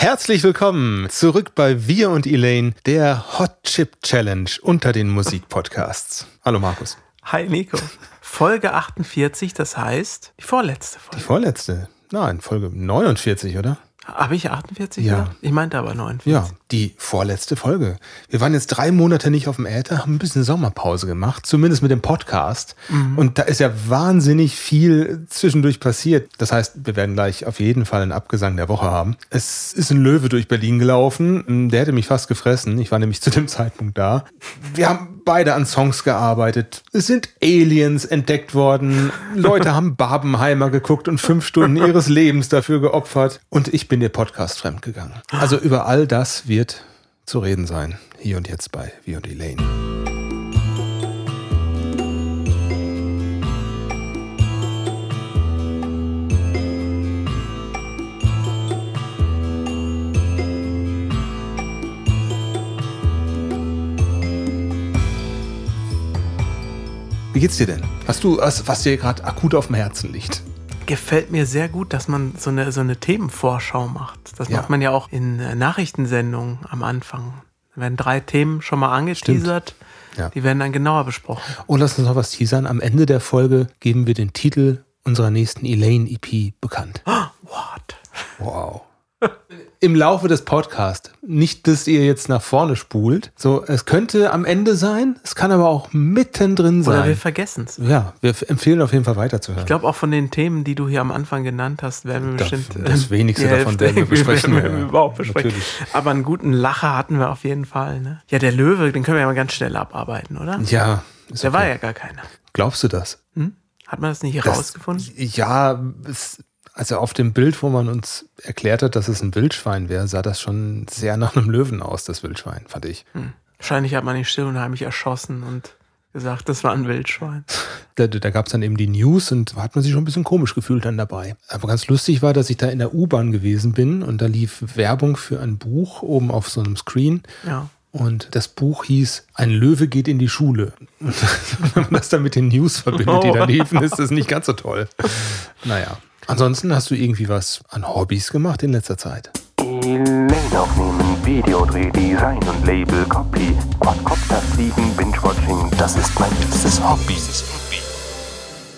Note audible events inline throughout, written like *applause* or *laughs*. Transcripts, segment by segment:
Herzlich willkommen zurück bei Wir und Elaine, der Hot Chip Challenge unter den Musikpodcasts. Hallo Markus. Hi Nico. Folge 48, das heißt die vorletzte Folge. Die vorletzte? Nein, Folge 49, oder? Habe ich 48? Ja. Gesagt? Ich meinte aber 49. Ja, die vorletzte Folge. Wir waren jetzt drei Monate nicht auf dem Äther, haben ein bisschen Sommerpause gemacht, zumindest mit dem Podcast. Und da ist ja wahnsinnig viel zwischendurch passiert. Das heißt, wir werden gleich auf jeden Fall einen Abgesang der Woche haben. Es ist ein Löwe durch Berlin gelaufen. Der hätte mich fast gefressen. Ich war nämlich zu dem *laughs* Zeitpunkt da. Wir haben beide an Songs gearbeitet. Es sind Aliens entdeckt worden. Leute haben Barbenheimer geguckt und fünf Stunden ihres Lebens dafür geopfert. Und ich bin der Podcast fremdgegangen. Also über all das wird zu reden sein. Hier und jetzt bei Wie und Elaine. Wie geht's dir denn? Hast du was, was dir gerade akut auf dem Herzen liegt? Gefällt mir sehr gut, dass man so eine, so eine Themenvorschau macht. Das Ja. macht man ja auch in äh, Nachrichtensendungen am Anfang. Da werden drei Themen schon mal angeteasert. Ja. Die werden dann genauer besprochen. Und lass uns noch was teasern. Am Ende der Folge geben wir den Titel unserer nächsten Elaine-EP bekannt. *gasps* What? Wow. Im Laufe des Podcasts. Nicht, dass ihr jetzt nach vorne spult. So, es könnte am Ende sein, es kann aber auch mittendrin Oder wir sein. vergessen es. Ja, wir empfehlen auf jeden Fall weiterzuhören. Ich glaube, auch von den Themen, die du hier am Anfang genannt hast, werden wir Das- bestimmt. das äh, wenigste die davon werden wir besprechen, *laughs* werden wir überhaupt besprechen. Natürlich. Aber einen guten Lacher hatten wir auf jeden Fall. Ne? Ja, der Löwe, den können wir ja mal ganz schnell abarbeiten, oder? ja, Der war okay. ja gar keiner. Glaubst du das? Hat man das nicht Das- rausgefunden? Ja, es, also auf dem Bild, wo man uns erklärt hat, dass es ein Wildschwein wäre, sah das schon sehr nach einem Löwen aus, das Wildschwein, fand ich. Wahrscheinlich hat man ihn still und heimlich erschossen und gesagt, das war ein Wildschwein. Da, da gab es dann eben die News und da hat man sich schon ein bisschen komisch gefühlt dann dabei. Aber ganz lustig war, dass ich da in der U-Bahn gewesen bin und da lief Werbung für ein Buch oben auf so einem Screen. Ja. Und das Buch hieß Ein Löwe geht in die Schule. Und *laughs* wenn man das dann mit den News verbindet, die da liefen, ist das nicht ganz so toll. Naja. Ansonsten hast du irgendwie was an Hobbys gemacht in letzter Zeit. Elaine aufnehmen, Videodreh, Design und Label, Copy, Quadcopter fliegen, Binge-Watching, das ist mein liebstes Hobby.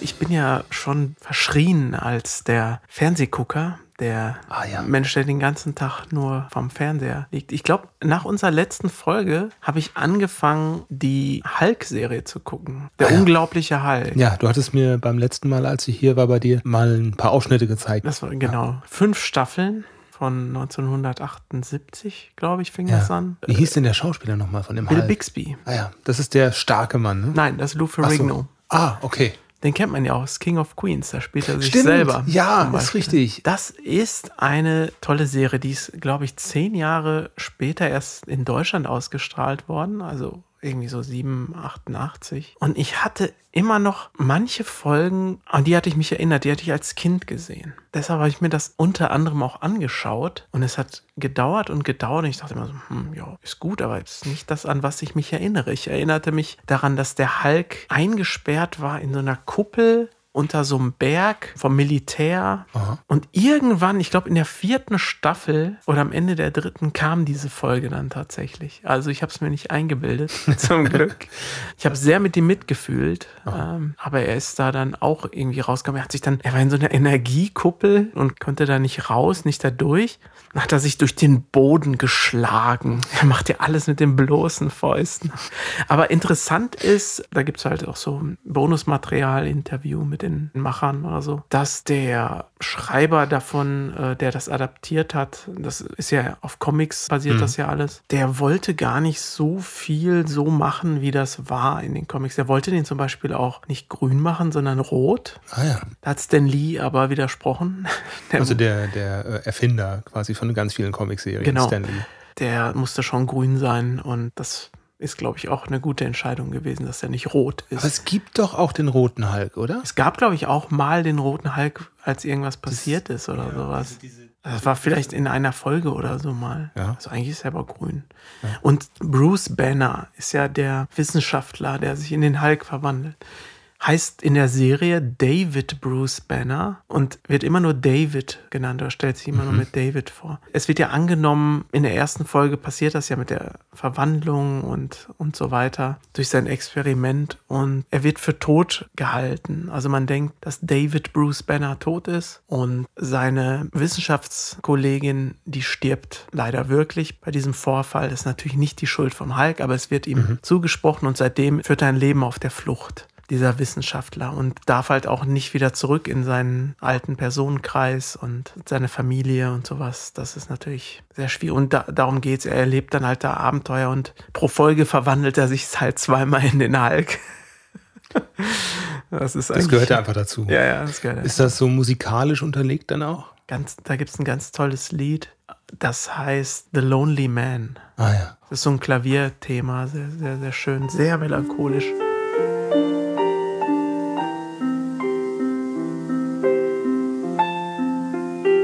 Ich bin ja schon verschrien als der Fernsehgucker, der Ah, ja. Mensch, der den ganzen Tag nur vom Fernseher liegt. Ich glaube, nach unserer letzten Folge habe ich angefangen, die Hulk-Serie zu gucken. Der Ah, ja. unglaubliche Hulk. Ja, du hattest mir beim letzten Mal, als ich hier war bei dir, mal ein paar Ausschnitte gezeigt. Das war genau fünf Staffeln von 1978, glaube ich, fing ja. das an. Wie hieß denn der Schauspieler nochmal von dem Bill Hulk? Bixby. Ah ja, das ist der starke Mann, ne? Nein, das ist Lou Ach so. Ferrigno. Ah, okay. Den kennt man ja aus King of Queens, da spielt er sich Stimmt, selber. ja, ist richtig. Das ist eine tolle Serie, die ist, glaube ich, zehn Jahre später erst in Deutschland ausgestrahlt worden, also irgendwie so 7, 88. Und ich hatte immer noch manche Folgen, an die hatte ich mich erinnert, die hatte ich als Kind gesehen. Deshalb habe ich mir das unter anderem auch angeschaut und es hat gedauert und gedauert und ich dachte immer so, hm, ja, ist gut, aber ist nicht das, an was ich mich erinnere. Ich erinnerte mich daran, dass der Hulk eingesperrt war in so einer Kuppel unter so einem Berg vom Militär. Und irgendwann, ich glaube in der vierten Staffel oder am Ende der dritten, kam diese Folge dann tatsächlich. Also ich habe es mir nicht eingebildet, *laughs* zum Glück. Ich habe sehr mit ihm mitgefühlt, ähm, aber er ist da dann auch irgendwie rausgekommen. Er hat sich dann, er war in so einer Energiekuppel und konnte da nicht raus, nicht da durch. Dann hat er sich durch den Boden geschlagen. Er macht ja alles mit den bloßen Fäusten. Aber interessant ist, da gibt es halt auch so ein Bonusmaterial, Interview mit den Machern oder so, dass der Schreiber davon, äh, der das adaptiert hat, das ist ja auf Comics basiert das ja alles, der wollte gar nicht so viel so machen, wie das war in den Comics. Der wollte den zum Beispiel auch nicht grün machen, sondern rot. Ah ja. Da hat Stan Lee aber widersprochen. *laughs* Der Also der, der äh, Erfinder quasi von ganz vielen Comicserien, Genau. Stan Lee. der musste schon grün sein und das ist, glaube ich, auch eine gute Entscheidung gewesen, dass er nicht rot ist. Aber es gibt doch auch den roten Hulk, oder? es gab, glaube ich, auch mal den roten Hulk, als irgendwas passiert ist oder sowas. Das war vielleicht in einer Folge oder so mal. Ja. Also eigentlich ist er aber grün. Und Bruce Banner ist ja der Wissenschaftler, der sich in den Hulk verwandelt. Heißt in der Serie David Bruce Banner und wird immer nur David genannt oder stellt sich immer nur mit David vor. Es wird ja angenommen, in der ersten Folge passiert das ja mit der Verwandlung und, und so weiter durch sein Experiment und er wird für tot gehalten. Also man denkt, dass David Bruce Banner tot ist und seine Wissenschaftskollegin, die stirbt leider wirklich bei diesem Vorfall. Das ist natürlich nicht die Schuld vom Hulk, aber es wird ihm zugesprochen und seitdem führt er ein Leben auf der Flucht dieser Wissenschaftler und darf halt auch nicht wieder zurück in seinen alten Personenkreis und seine Familie und sowas. Das ist natürlich sehr schwierig. Und da, darum geht's. Er erlebt dann halt da Abenteuer und pro Folge verwandelt er sich halt zweimal in den Hulk. Das, ist Das gehört ja einfach dazu. Ja, ja, das gehört Ist das so musikalisch unterlegt dann auch? ganz, Da gibt es ein ganz tolles Lied. Das heißt The Lonely Man. Ah ja. Das ist so ein Klavierthema, sehr, sehr, sehr schön, sehr melancholisch.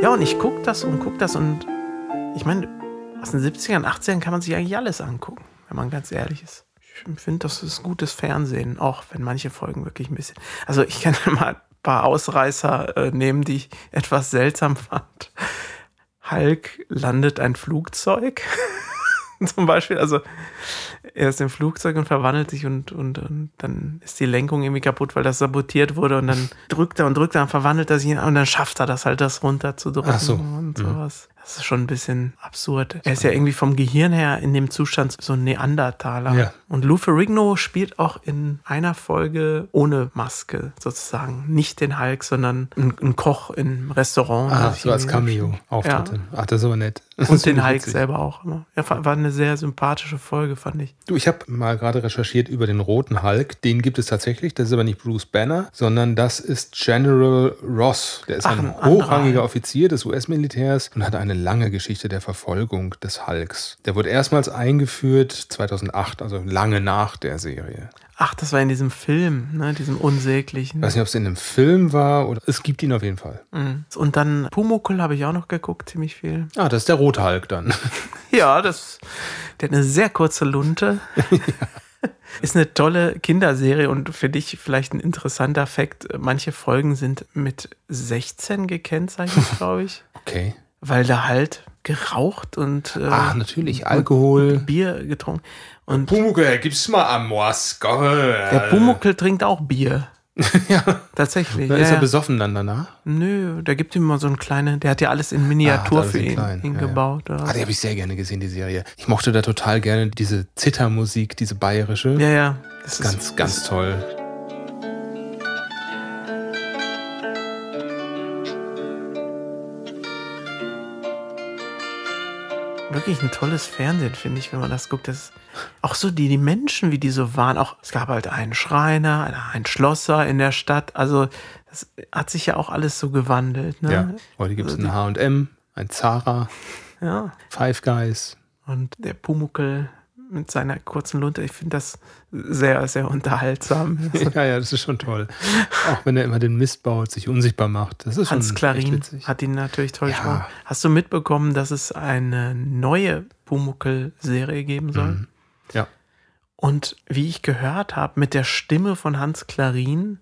Ja, und ich gucke das und gucke das und ich meine, aus den 70ern, 80ern kann man sich eigentlich alles angucken, wenn man ganz ehrlich ist. Ich finde, das ist gutes Fernsehen, auch wenn manche Folgen wirklich ein bisschen. Also ich kann *laughs* mal ein paar Ausreißer äh, nehmen, die ich etwas seltsam fand. Hulk landet ein Flugzeug. *laughs* *laughs* Zum Beispiel, also er ist im Flugzeug und verwandelt sich und, und, und dann ist die Lenkung irgendwie kaputt, weil das sabotiert wurde und dann *laughs* drückt er und drückt er und verwandelt er sich und dann schafft er das halt, das runterzudrücken Ach so. und sowas. Das ist schon ein bisschen absurd. Er ist ja irgendwie vom Gehirn her in dem Zustand so ein Neandertaler. Ja. Und Lou Ferrigno spielt auch in einer Folge ohne Maske sozusagen. Nicht den Hulk, sondern ein, Koch im Restaurant. Ah, so als irgendwie- Cameo-Auftritte. Ach, das ist aber nett. Das Und den Hulk selber auch. Ne? Ja, war eine sehr sympathische Folge, fand ich. Du, ich habe mal gerade recherchiert über den roten Hulk. Den gibt es tatsächlich. Das ist aber nicht Bruce Banner, sondern das ist General Ross. Der ist Ach, ein ein hochrangiger. Offizier des US-Militärs und hat eine lange Geschichte der Verfolgung des Hulks. Der wurde erstmals eingeführt 2008, also lange nach der Serie. Ach, das war in diesem Film, ne? diesem unsäglichen. Ich weiß nicht, ob es in einem Film war oder es gibt ihn auf jeden Fall. Mhm. Und dann Pumuckl habe ich auch noch geguckt, ziemlich viel. Ah, das ist der rote Hulk dann. *laughs* Ja, das, der hat eine sehr kurze Lunte. *laughs* Ist eine tolle Kinderserie und für dich vielleicht ein interessanter Fakt. Manche Folgen sind mit 16 gekennzeichnet, *laughs* glaube ich, Okay. Weil da halt geraucht und äh, Ah, natürlich. Alkohol. Bier getrunken. Und Pumuckl, gib's mal Amors. der Pumuckl trinkt auch Bier. *laughs* ja. Tatsächlich. Ist ja, er ja. besoffen dann danach? Nö, der gibt ihm mal so einen kleinen, der hat ja alles in Miniatur Ah, alles für ihn, klein, ihn ja, ja. gebaut. Oder? Ah, die habe ich sehr gerne gesehen, die Serie. Ich mochte da total gerne diese Zittermusik, diese bayerische. ja, ja. Das Ganz, ist, ganz toll. Wirklich ein tolles Fernsehen, finde ich, wenn man das guckt. Das auch so die, die Menschen, wie die so waren. Auch es gab halt einen Schreiner, einen- Schlosser in der Stadt. Also das hat sich ja auch alles so gewandelt. Ne? Ja. Heute gibt es Also ein H&M, ein Zara, ja. Five Guys. Und der Pumuckel mit seiner kurzen Lunte, ich finde das sehr, sehr unterhaltsam. *laughs* Ja, ja, das ist schon toll. Auch wenn er immer den Mist baut, sich unsichtbar macht. Das ist Hans schon Klarin hat ihn natürlich toll Ja. gesprochen. Hast du mitbekommen, dass es eine neue Pumuckel-Serie geben soll? Mhm. Ja. Und wie ich gehört habe, mit der Stimme von Hans Klarin,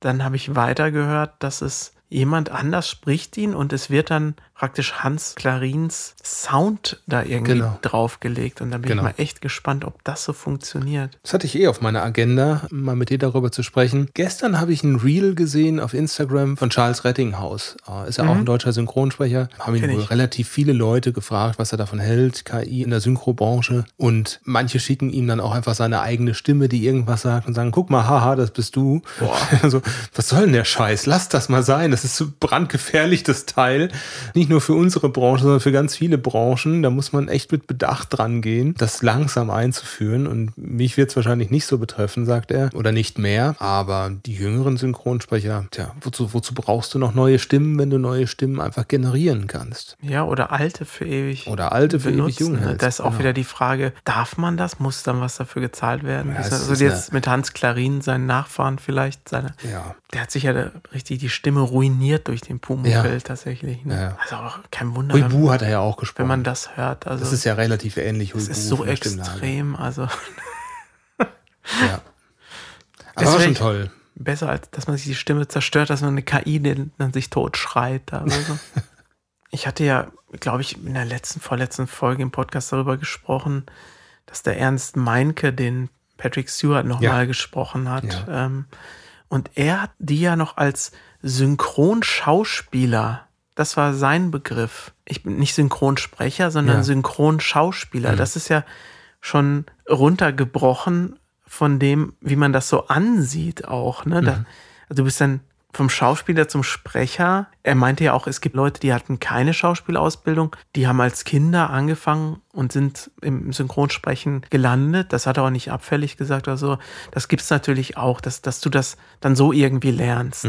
dann habe ich weitergehört, dass es jemand anders spricht ihn und es wird dann praktisch Hans Clarins Sound da irgendwie Genau. draufgelegt. Und dann bin Genau. ich mal echt gespannt, ob das so funktioniert. Das hatte ich eh auf meiner Agenda, mal mit dir darüber zu sprechen. Gestern habe ich ein Reel gesehen auf Instagram von Charles Rettinghaus. Äh, Ist ja auch ein deutscher Synchronsprecher. Haben ihn Mhm. Kenn wohl ich. relativ viele Leute gefragt, was er davon hält, KI in der Synchrobranche. Und manche schicken ihm dann auch einfach seine eigene Stimme, die irgendwas sagt und sagen, guck mal, haha, das bist du. *laughs* Also, was soll denn der Scheiß? Lass das mal sein. Das ist so brandgefährlich, das Teil. Nicht nur für unsere Branche, sondern für ganz viele Branchen. Da muss man echt mit Bedacht dran gehen, das langsam einzuführen. Und mich wird es wahrscheinlich nicht so betreffen, sagt er. Oder nicht mehr. Aber die jüngeren Synchronsprecher, tja, wozu, wozu brauchst du noch neue Stimmen, wenn du neue Stimmen einfach generieren kannst? Ja, oder alte für ewig. Oder alte für ewig benutzen. jung ne? hältst, Da ist auch genau. wieder die Frage, darf man das? Muss dann was dafür gezahlt werden? Ja, also ist jetzt mit Hans Klarin, seinen Nachfahren vielleicht, seine, Ja. der hat sich ja richtig die Stimme ruiniert durch den Pumuckl Ja. tatsächlich. Ne? Ja. Also auch kein Wunder, Huibu hat er ja auch gesprochen. wenn man das hört. Also das ist ja relativ ähnlich. das Huibu ist so extrem. Also Ja. Aber war schon toll. besser, als dass man sich die Stimme zerstört, dass man eine KI, die dann sich tot schreit. Da oder so. *laughs* ich hatte ja, glaube ich, in der letzten, vorletzten Folge im Podcast darüber gesprochen, dass der Ernst Meinke den Patrick Stewart nochmal Ja. gesprochen hat. Ja. Ähm, und er hat die ja noch als Synchronschauspieler, das war sein Begriff. Ich bin nicht Synchronsprecher, sondern Ja. Synchronschauspieler. Mhm. Das ist ja schon runtergebrochen von dem, wie man das so ansieht auch. Ne? Mhm. Da, also du bist dann vom Schauspieler zum Sprecher. Er meinte ja auch, es gibt Leute, die hatten keine Schauspielausbildung, die haben als Kinder angefangen und sind im Synchronsprechen gelandet. Das hat er auch nicht abfällig gesagt oder so. Das gibt es natürlich auch, dass, dass du das dann so irgendwie lernst.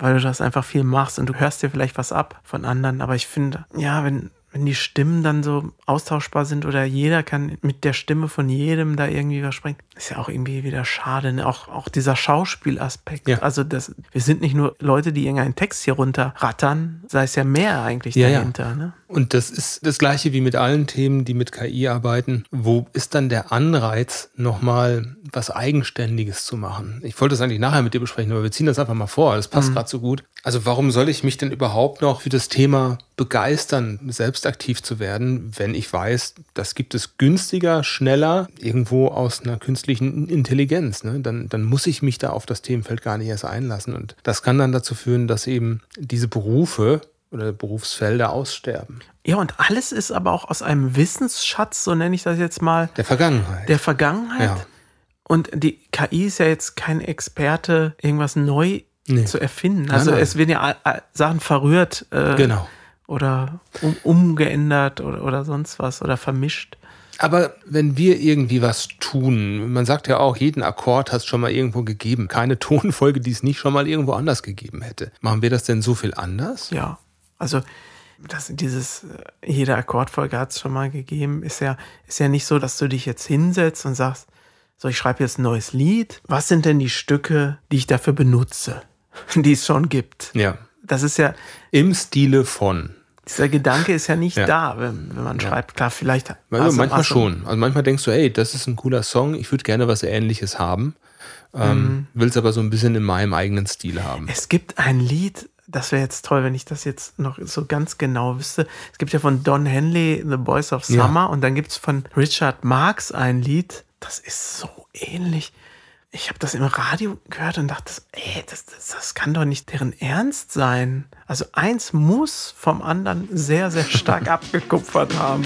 Weil du das einfach viel machst und du hörst dir vielleicht was ab von anderen. Aber ich finde, ja, wenn, wenn die Stimmen dann so austauschbar sind oder jeder kann mit der Stimme von jedem da irgendwie was sprechen, ist ja auch irgendwie wieder schade. Ne? Auch, auch dieser Schauspielaspekt. Ja. Also das, wir sind nicht nur Leute, die irgendeinen Text hier runterrattern, sei es ja mehr eigentlich Ja, ja. dahinter. Ne? Und das ist das gleiche wie mit allen Themen, die mit KI arbeiten. Wo ist dann der Anreiz, nochmal was Eigenständiges zu machen? Ich wollte das eigentlich nachher mit dir besprechen, aber wir ziehen das einfach mal vor. Das passt gerade so gut. Also warum soll ich mich denn überhaupt noch für das Thema begeistern, selbst aktiv zu werden, wenn ich weiß, das gibt es günstiger, schneller, irgendwo aus einer künstlichen Intelligenz. Ne? Dann, dann muss ich mich da auf das Themenfeld gar nicht erst einlassen. Und das kann dann dazu führen, dass eben diese Berufe oder Berufsfelder aussterben. Ja, und alles ist aber auch aus einem Wissensschatz, so nenne ich das jetzt mal, Der Vergangenheit. der Vergangenheit. Ja. Und die KI ist ja jetzt kein Experte, irgendwas neu Nee. zu erfinden. Nein, Also nein. es werden ja Sachen verrührt äh, genau. oder um, umgeändert oder, oder sonst was oder vermischt. Aber wenn wir irgendwie was tun, man sagt ja auch, jeden Akkord hast schon mal irgendwo gegeben. Keine *laughs* Tonfolge, die es nicht schon mal irgendwo anders gegeben hätte. Machen wir das denn so viel anders? Ja, also das, dieses, äh, jede Akkordfolge hat es schon mal gegeben, ist ja, ist ja nicht so, dass du dich jetzt hinsetzt und sagst, so, ich schreibe jetzt ein neues Lied. Was sind denn die Stücke, die ich dafür benutze, *laughs* die es schon gibt? Ja. Das ist ja, Im Stile von. Dieser Gedanke ist ja nicht Ja. da, wenn, wenn man schreibt. Klar, vielleicht. Also manchmal du- schon. Also manchmal denkst du, ey, das ist ein cooler Song, ich würde gerne was Ähnliches haben. Ähm, Will es aber so ein bisschen in meinem eigenen Stil haben. Es gibt ein Lied, das wäre jetzt toll, wenn ich das jetzt noch so ganz genau wüsste. Es gibt ja von Don Henley The Boys of Ja. Summer und dann gibt es von Richard Marx ein Lied, das ist so ähnlich. Ich habe das im Radio gehört und dachte, ey, das, das, das kann doch nicht deren Ernst sein. Also eins muss vom anderen sehr, sehr stark *laughs* abgekupfert haben.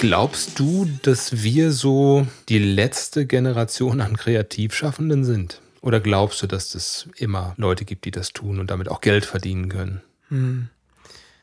Glaubst du, dass wir so die letzte Generation an Kreativschaffenden sind? Oder glaubst du, dass es immer Leute gibt, die das tun und damit auch Geld verdienen können?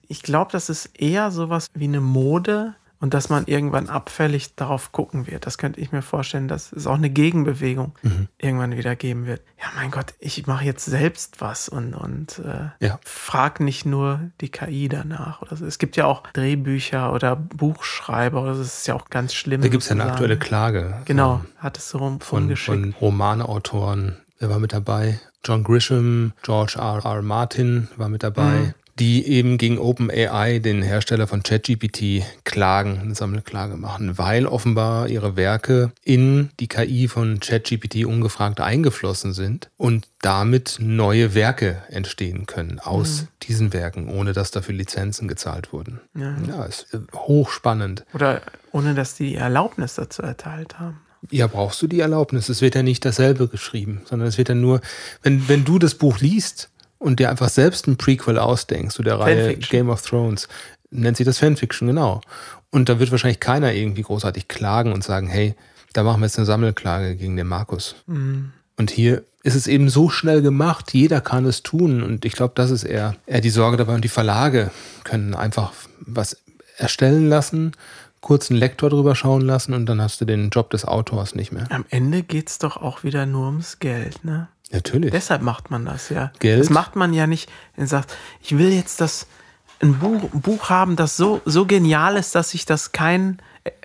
Ich glaube, das ist eher sowas wie eine Mode und dass man irgendwann abfällig darauf gucken wird. Das könnte ich mir vorstellen, dass es auch eine Gegenbewegung irgendwann wieder geben wird. Ja, mein Gott, ich mache jetzt selbst was und, und äh, Ja. frag nicht nur die KI danach. Oder so. Es gibt ja auch Drehbücher oder Buchschreiber. Oder so. Das ist ja auch ganz schlimm. Da gibt es ja eine sozusagen. aktuelle Klage. Genau, ähm, hat es so rum, von, von Romanautoren. Wer war mit dabei? John Grisham, George R. R. Martin war mit dabei. Mhm. Die eben gegen OpenAI, den Hersteller von ChatGPT, klagen, eine Sammelklage machen, weil offenbar ihre Werke in die KI von ChatGPT ungefragt eingeflossen sind und damit neue Werke entstehen können aus Mhm. diesen Werken, ohne dass dafür Lizenzen gezahlt wurden. Ja. ja ist äh, hochspannend. Oder ohne dass die die Erlaubnis dazu erteilt haben. Ja, brauchst du die Erlaubnis? Es wird ja nicht dasselbe geschrieben, sondern es wird ja nur, wenn, wenn du das Buch liest und dir einfach selbst ein Prequel ausdenkst zu der Reihe. Game of Thrones, nennt sich das Fanfiction, genau. Und da wird wahrscheinlich keiner irgendwie großartig klagen und sagen, hey, da machen wir jetzt eine Sammelklage gegen den Markus. Und hier ist es eben so schnell gemacht, jeder kann es tun. Und ich glaube, das ist eher, eher die Sorge dabei. Und die Verlage können einfach was erstellen lassen, kurz einen Lektor drüber schauen lassen und dann hast du den Job des Autors nicht mehr. Am Ende geht es doch auch wieder nur ums Geld, ne? Natürlich. Deshalb macht man das ja. Geld? Das macht man ja nicht, wenn du sagst, ich will jetzt das ein Buch, ein Buch haben, das so, so genial ist, dass sich das kein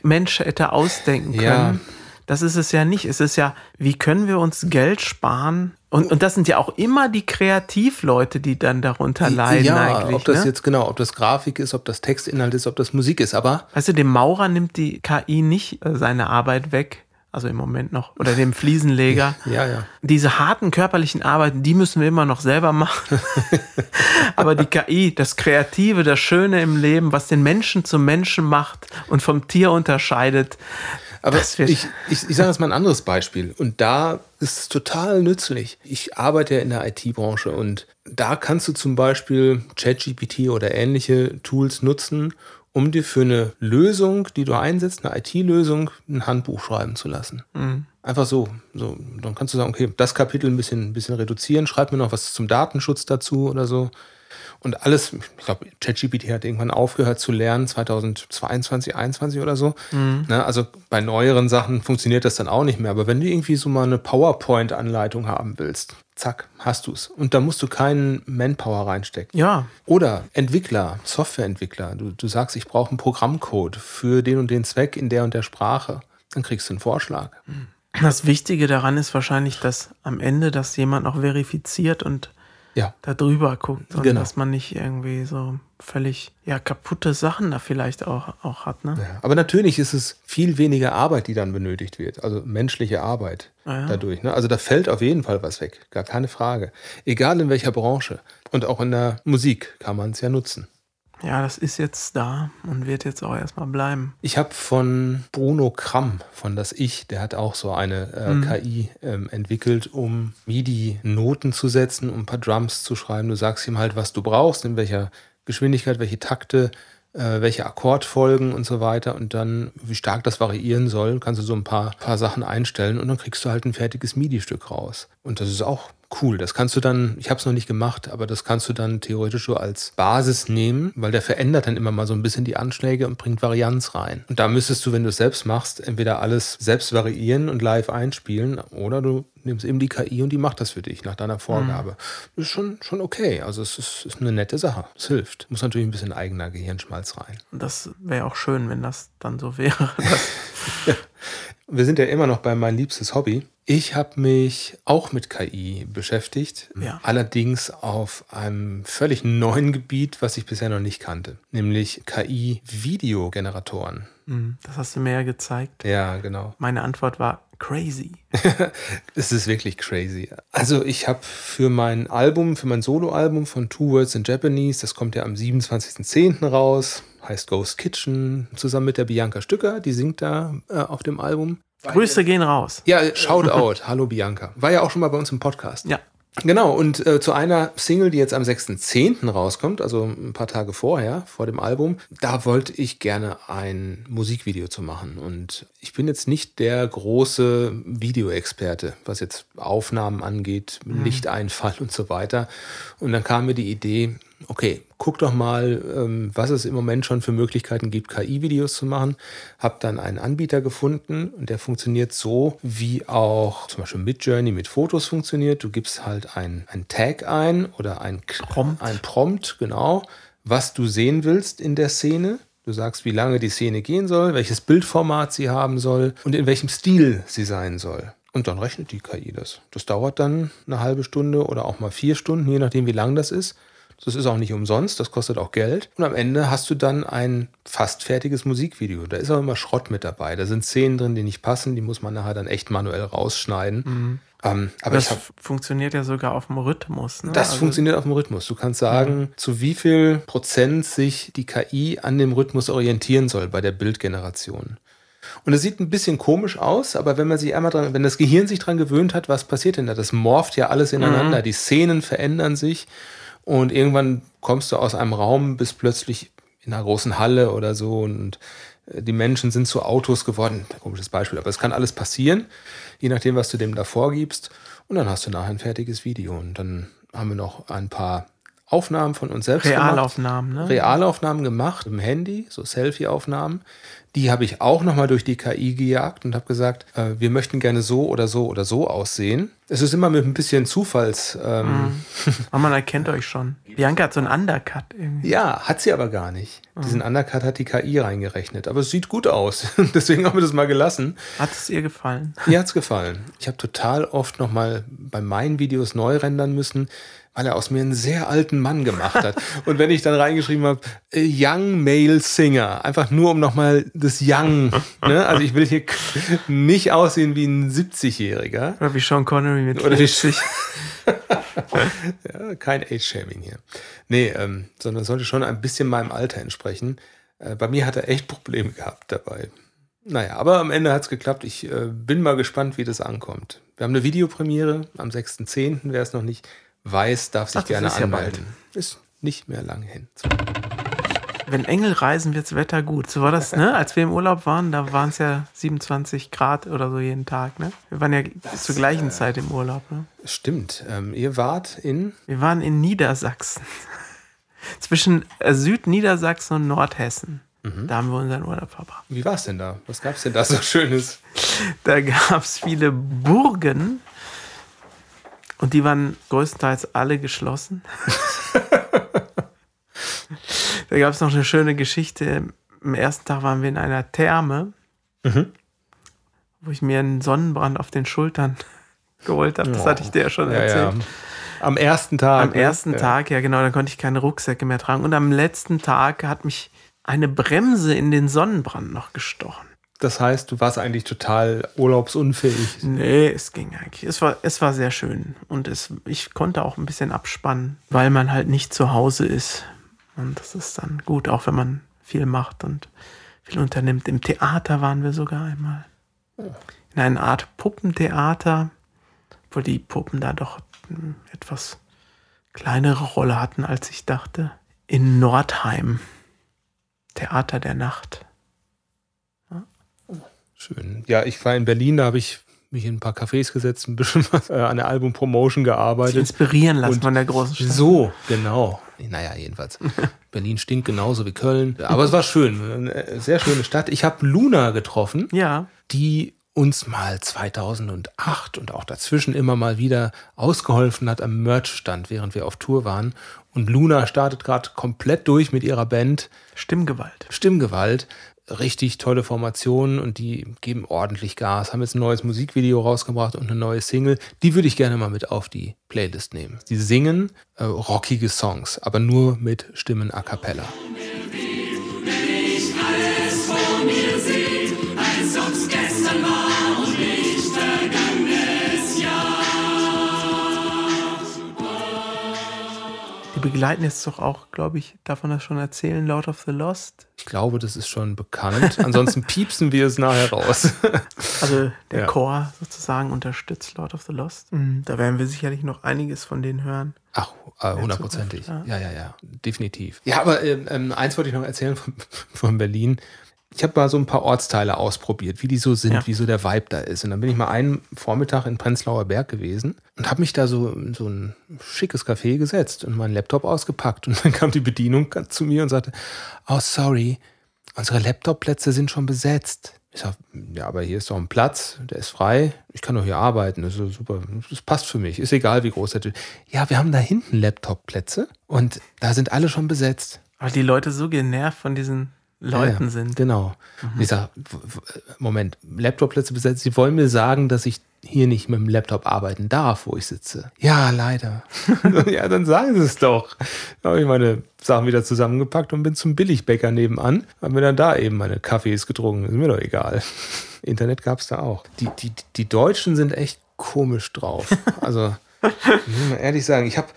Mensch hätte ausdenken können. Ja. Das ist es ja nicht. Es ist ja, wie können wir uns Geld sparen? Und, und das sind ja auch immer die Kreativleute, die dann darunter leiden ja, eigentlich. ob das ne? jetzt genau, ob das Grafik ist, ob das Textinhalt ist, ob das Musik ist, aber Weißt du, dem Maurer nimmt die KI nicht äh, seine Arbeit weg. Also im Moment noch. Oder dem Fliesenleger. *laughs* ja, ja. Diese harten körperlichen Arbeiten, die müssen wir immer noch selber machen. *laughs* Aber die KI, das Kreative, das Schöne im Leben, was den Menschen zum Menschen macht und vom Tier unterscheidet, Aber ich, ich, ich sage jetzt mal ein anderes Beispiel. Und da ist es total nützlich. Ich arbeite ja in der IT-Branche und da kannst du zum Beispiel ChatGPT oder ähnliche Tools nutzen, um dir für eine Lösung, die du einsetzt, eine IT-Lösung, ein Handbuch schreiben zu lassen. Einfach so, so. Dann kannst du sagen, okay, das Kapitel ein bisschen, ein bisschen reduzieren, schreib mir noch was zum Datenschutz dazu oder so. Und alles, ich glaube, ChatGPT hat irgendwann aufgehört zu lernen, 2022, 2021 oder so. Ne, also bei neueren Sachen funktioniert das dann auch nicht mehr. Aber wenn du irgendwie so mal eine PowerPoint-Anleitung haben willst, zack, hast du's. Und da musst du keinen Manpower reinstecken. ja, Oder Entwickler, Softwareentwickler. Du, du sagst, ich brauche einen Programmcode für den und den Zweck in der und der Sprache. Dann kriegst du einen Vorschlag. das Wichtige daran ist wahrscheinlich, dass am Ende das jemand noch verifiziert und Ja. da drüber guckt und Genau. dass man nicht irgendwie so völlig ja kaputte Sachen da vielleicht auch, auch hat. Ne? Ja, aber natürlich ist es viel weniger Arbeit, die dann benötigt wird. Also menschliche Arbeit Ah ja. dadurch. Ne? Also da fällt auf jeden Fall was weg. Gar keine Frage. Egal in welcher Branche. Und auch in der Musik kann man es ja nutzen. Ja, das ist jetzt da und wird jetzt auch erstmal bleiben. Ich habe von Bruno Kramm, von das Ich, der hat auch so eine äh, KI ähm, entwickelt, um MIDI-Noten zu setzen, um ein paar Drums zu schreiben. Du sagst ihm halt, was du brauchst, in welcher Geschwindigkeit, welche Takte, äh, welche Akkordfolgen und so weiter. Und dann, wie stark das variieren soll, kannst du so ein paar, paar Sachen einstellen und dann kriegst du halt ein fertiges MIDI-Stück raus. Und das ist auch cool. Das kannst du dann, ich habe es noch nicht gemacht, aber das kannst du dann theoretisch so als Basis nehmen, weil der verändert dann immer mal so ein bisschen die Anschläge und bringt Varianz rein. Und da müsstest du, wenn du es selbst machst, entweder alles selbst variieren und live einspielen oder du nimmst eben die KI und die macht das für dich nach deiner Vorgabe. Das ist schon, schon okay. Also es ist, ist eine nette Sache. Es hilft. Muss natürlich ein bisschen eigener Gehirnschmalz rein. Das wäre auch schön, wenn das dann so wäre. *laughs* *laughs* Wir sind ja immer noch bei mein liebstes Hobby. Ich habe mich auch mit KI beschäftigt, Ja. allerdings auf einem völlig neuen Gebiet, was ich bisher noch nicht kannte, nämlich KI-Videogeneratoren. Hm, das hast du mir ja gezeigt. Ja, genau. Meine Antwort war crazy. *laughs* Es ist wirklich crazy. Also ich habe für mein Album, für mein Soloalbum von Two Words in Japanese, das kommt ja am 27.10. raus, heißt Ghost Kitchen, zusammen mit der Bianca Stücker, die singt da äh, auf dem Album. Grüße gehen raus. Ja, Shoutout. Hallo Bianca. War ja auch schon mal bei uns im Podcast. Ja. Genau, und äh, zu einer Single, die jetzt am 6.10. rauskommt, also ein paar Tage vorher, vor dem Album, da wollte ich gerne ein Musikvideo zu machen. Und ich bin jetzt nicht der große Videoexperte, was jetzt Aufnahmen angeht, Lichteinfall und so weiter. Und dann kam mir die Idee, okay, guck doch mal, ähm, was es im Moment schon für Möglichkeiten gibt, KI-Videos zu machen. Hab dann einen Anbieter gefunden und der funktioniert so, wie auch zum Beispiel Midjourney mit Fotos funktioniert. Du gibst halt ein, ein Tag ein oder ein Prompt. ein Prompt, genau, was du sehen willst in der Szene. Du sagst, wie lange die Szene gehen soll, welches Bildformat sie haben soll und in welchem Stil sie sein soll. Und dann rechnet die KI das. Das dauert dann eine halbe Stunde oder auch mal vier Stunden, je nachdem, wie lang das ist. Das ist auch nicht umsonst, das kostet auch Geld. Und am Ende hast du dann ein fast fertiges Musikvideo. Da ist auch immer Schrott mit dabei. Da sind Szenen drin, die nicht passen, die muss man nachher dann echt manuell rausschneiden. Ähm, aber Das f- funktioniert ja sogar auf dem Rhythmus. Ne? das Also- funktioniert auf dem Rhythmus. Du kannst sagen, zu wie viel Prozent sich die KI an dem Rhythmus orientieren soll bei der Bildgeneration. Und es sieht ein bisschen komisch aus, aber wenn man sich einmal dran, wenn das Gehirn sich dran gewöhnt hat, was passiert denn da? Das morpht ja alles ineinander. Die Szenen verändern sich und irgendwann kommst du aus einem Raum, bist plötzlich in einer großen Halle oder so und äh, die Menschen sind zu Autos geworden. Komisches Beispiel, aber es kann alles passieren, je nachdem, was du dem da vorgibst. Und dann hast du nachher ein fertiges Video. Und dann haben wir noch ein paar Aufnahmen von uns selbst gemacht. Realaufnahmen, ne? Realaufnahmen gemacht im Handy, so Selfie-Aufnahmen, Die habe ich auch nochmal durch die KI gejagt und habe gesagt, äh, wir möchten gerne so oder so oder so aussehen. Es ist immer mit ein bisschen Zufalls. Ähm, *laughs* Aber man erkennt euch schon. Bianca hat so einen Undercut irgendwie. Ja, hat sie aber gar nicht. Diesen Undercut hat die KI reingerechnet. Aber es sieht gut aus. *laughs* Deswegen haben wir das mal gelassen. Hat es ihr gefallen? Mir hat's gefallen. Ich habe total oft nochmal bei meinen Videos neu rendern müssen, weil er aus mir einen sehr alten Mann gemacht hat. *laughs* Und wenn ich dann reingeschrieben habe, äh, Young Male Singer, einfach nur um nochmal das Young, ne? also ich will hier *laughs* nicht aussehen wie ein 70-Jähriger. Oder wie Sean Connery mit Oder wie 50. *laughs* Ja, kein Age-Shaming hier. Nee, ähm, sondern sollte schon ein bisschen meinem Alter entsprechen. Äh, bei mir hat er echt Probleme gehabt dabei. Naja, aber am Ende hat's geklappt. Ich äh, bin mal gespannt, wie das ankommt. Wir haben eine Videopremiere am 6.10. Wer es noch nicht weiß, darf sich Ach, das gerne ist ja anmelden. Ist nicht mehr lang hin. Wenn Engel reisen, wird's Wetter gut. So war das, ne? *laughs* Als wir im Urlaub waren, da waren es ja 27 Grad oder so jeden Tag, ne? Wir waren ja zur gleichen Zeit im Urlaub, ne? Stimmt. Ähm, ihr wart in. Wir waren in Niedersachsen. *laughs* Zwischen äh, Südniedersachsen und Nordhessen. Da haben wir unseren Urlaub verbracht. Wie war's denn da? Was gab's denn da so Schönes? Da gab es viele Burgen und die waren größtenteils alle geschlossen. *laughs* da gab es noch eine schöne Geschichte. Am ersten Tag waren wir in einer Therme, wo ich mir einen Sonnenbrand auf den Schultern *laughs* geholt habe. Das hatte ich dir ja schon Ja, erzählt. ja. Am ersten Tag. Am ne? ersten ja. Tag, ja genau, dann konnte ich keine Rucksäcke mehr tragen. Und am letzten Tag hat mich eine Bremse in den Sonnenbrand noch gestochen. Das heißt, du warst eigentlich total urlaubsunfähig. Nee, es ging eigentlich. Es war, es war sehr schön. Und es, ich konnte auch ein bisschen abspannen, weil man halt nicht zu Hause ist. Und das ist dann gut, auch wenn man viel macht und viel unternimmt. Im Theater waren wir sogar einmal. In einer Art Puppentheater, wo die Puppen da doch etwas kleinere Rolle hatten, als ich dachte. In Nordheim. Theater der Nacht. Schön. Ja, ich war in Berlin, da habe ich mich in ein paar Cafés gesetzt, ein bisschen was, äh, an der Album-Promotion gearbeitet. inspirieren lassen Und von der großen Stadt. So, genau. Naja, jedenfalls. *laughs* Berlin stinkt genauso wie Köln. Aber es war schön. Eine sehr schöne Stadt. Ich habe Luna getroffen, Ja, die uns mal 2008 und auch dazwischen immer mal wieder ausgeholfen hat am Merch-Stand, während wir auf Tour waren. Und Luna startet gerade komplett durch mit ihrer Band. Stimmgewalt. Stimmgewalt. Richtig tolle Formationen und die geben ordentlich Gas. Haben jetzt ein neues Musikvideo rausgebracht und eine neue Single. Die würde ich gerne mal mit auf die Playlist nehmen. Die singen äh, rockige Songs, aber nur mit Stimmen a cappella. Begleiten jetzt doch auch, glaube ich, darf man das schon erzählen, Lord of the Lost. Ich glaube, das ist schon bekannt. Ansonsten *laughs* piepsen wir es nachher raus. *laughs* Also der Ja. Chor sozusagen unterstützt Lord of the Lost. Mhm. Da werden wir sicherlich noch einiges von denen hören. Ach, äh, hundertprozentig. Zukunft, Ja, ja, ja, definitiv. Ja, aber ähm, ähm, eins wollte ich noch erzählen von, *laughs* von Berlin. Ich habe mal so ein paar Ortsteile ausprobiert, wie die so sind, Ja. wie so der Vibe da ist. Und dann bin ich mal einen Vormittag in Prenzlauer Berg gewesen und habe mich da so in so ein schickes Café gesetzt und meinen Laptop ausgepackt. Und *laughs* dann kam die Bedienung zu mir und sagte, oh, sorry, unsere Laptopplätze sind schon besetzt. Ich sag, ja, aber hier ist doch ein Platz, der ist frei. Ich kann doch hier arbeiten. Das ist super. Das passt für mich. Ist egal, wie groß der Tisch. Ja, wir haben da hinten Laptopplätze und da sind alle schon besetzt. Weil die Leute so genervt von diesen Leuten Ja, sind. Genau. Und Ich sag, w- w- Moment, Laptopplätze besetzt. Sie wollen mir sagen, dass ich hier nicht mit dem Laptop arbeiten darf, wo ich sitze. Ja, leider. *laughs* ja, dann sagen Sie es doch. Da habe ich meine Sachen wieder zusammengepackt und bin zum Billigbäcker nebenan. Haben mir dann da eben meine Kaffees getrunken. Ist mir doch egal. *laughs* Internet gab es da auch. Die, die, die Deutschen sind echt komisch drauf. Also, muss mal ehrlich sagen, ich habe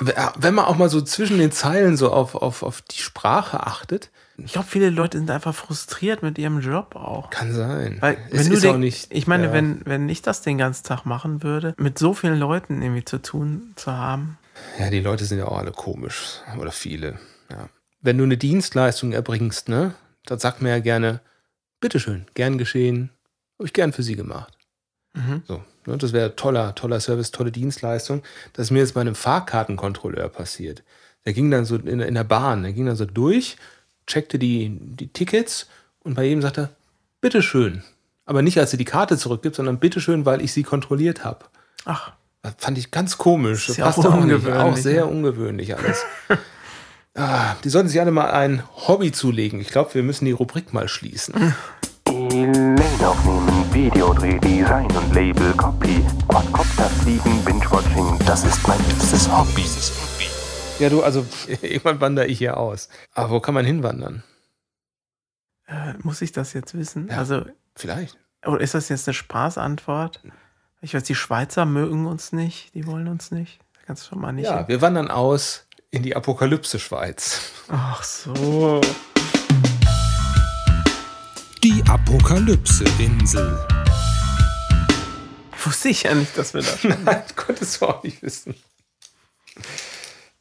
wenn man auch mal so zwischen den Zeilen so auf, auf, auf die Sprache achtet, Ich glaube, viele Leute sind einfach frustriert mit ihrem Job auch. kann sein. Weil, es wenn du ist den, auch nicht. ich meine, ja. wenn, wenn ich das den ganzen Tag machen würde, mit so vielen Leuten irgendwie zu tun zu haben, Ja, die Leute sind ja auch alle komisch. Oder viele. Ja. Wenn du eine Dienstleistung erbringst, ne, dann sagt mir ja gerne, bitteschön, gern geschehen, habe ich gern für Sie gemacht. Mhm. So, ne, das wäre toller, toller Service, tolle Dienstleistung. Das ist mir jetzt bei einem Fahrkartenkontrolleur passiert. Der ging dann so in, in der Bahn, der ging dann so durch, checkte die, die Tickets Und bei jedem sagt er, bitteschön. Aber nicht, als sie die Karte zurückgibt, sondern bitteschön, weil ich sie kontrolliert habe. Ach, Das fand ich ganz komisch. Das passt auch ungewöhnlich, auch sehr ne? ungewöhnlich alles. *laughs* ah, die sollten sich alle mal ein Hobby zulegen. Ich glaube, wir müssen die Rubrik mal schließen. *laughs* E-Mail aufnehmen, Videodreh, Design und Label, Copy, Quadcopter fliegen, Binge-Watching, das ist mein liebstes Hobby. Ja, du, also *laughs* irgendwann wandere ich hier aus. Aber wo kann man hinwandern? äh, muss ich das jetzt wissen? Ja. Also, Vielleicht. oder ist das jetzt eine Spaßantwort? Ich weiß, die Schweizer mögen uns nicht, die wollen uns nicht. Da kannst du schon mal nicht. Ja, hin. wir wandern aus in die Apokalypse-Schweiz. Ach so. Die Apokalypse-Insel. Wusste ich ja nicht, dass wir das. *laughs* Nein, konntest du auch nicht wissen.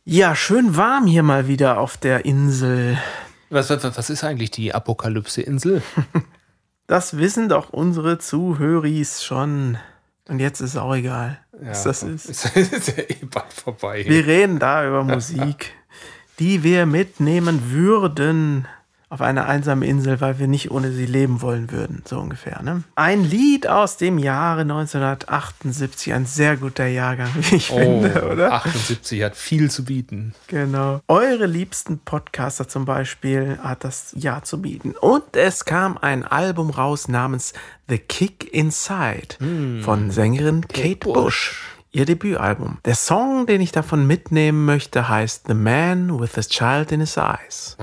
ja, schön warm hier mal wieder auf der Insel. Was, was, was ist eigentlich die Apokalypse-Insel? *laughs* Das wissen doch unsere Zuhöris schon. Und jetzt ist auch egal, was das ist. Ist, *laughs* ist ja eh bald vorbei. Wir reden da über Musik, die wir mitnehmen würden auf eine einsame Insel, weil wir nicht ohne sie leben wollen würden, so ungefähr. Ne? Ein Lied aus dem Jahre 1978, ein sehr guter Jahrgang, wie ich oh, finde, oder? 78 hat viel zu bieten. Genau. Eure liebsten Podcaster zum Beispiel hat das Jahr zu bieten. Und es kam ein Album raus namens The Kick Inside von Sängerin Kate, Bush. Bush. Ihr Debütalbum. Der Song, den ich davon mitnehmen möchte, heißt The Man with a Child in His Eyes.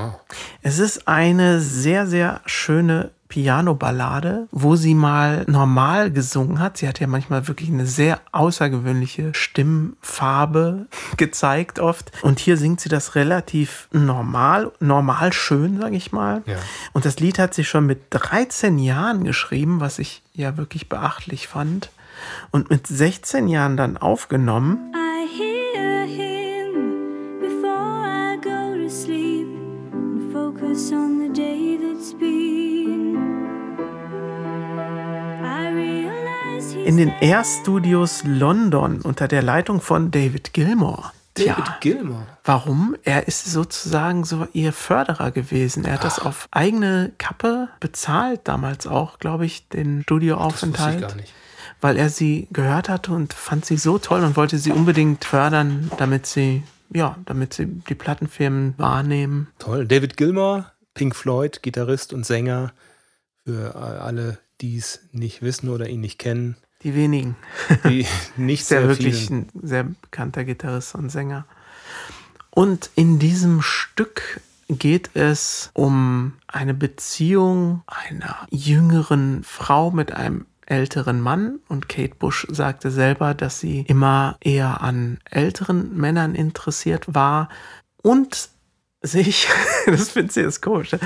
Es ist eine sehr, sehr schöne Piano-Ballade, wo sie mal normal gesungen hat. Sie hat ja manchmal wirklich eine sehr außergewöhnliche Stimmfarbe *laughs* gezeigt oft. Und hier singt sie das relativ normal, normal schön, sage ich mal. Ja. Und das Lied hat sie schon mit 13 Jahren geschrieben, was ich ja wirklich beachtlich fand. Und mit 16 Jahren dann aufgenommen. I hear him before I go to sleep and focus on the day that's been. I realize he's In den. Air-Studios London unter der Leitung von David Gilmour. David Tja, Gilmour. warum? Er ist sozusagen so ihr Förderer gewesen. Er hat das auf eigene Kappe bezahlt, damals auch, glaube ich, den Das wusste Studioaufenthalt. ich gar nicht. Weil er sie gehört hatte und fand sie so toll und wollte sie unbedingt fördern, damit sie, ja, damit sie die Plattenfirmen wahrnehmen. Toll. David Gilmour, Pink Floyd, Gitarrist und Sänger. Für alle, die es nicht wissen oder ihn nicht kennen. Die wenigen. Die *laughs* nicht ja sehr wirklich ein sehr bekannter Gitarrist und Sänger. Und in diesem Stück geht es um eine Beziehung einer jüngeren Frau mit einem älteren Mann und Kate Bush sagte selber, dass sie immer eher an älteren Männern interessiert war und sich, *laughs* das findet sie jetzt komisch, ne?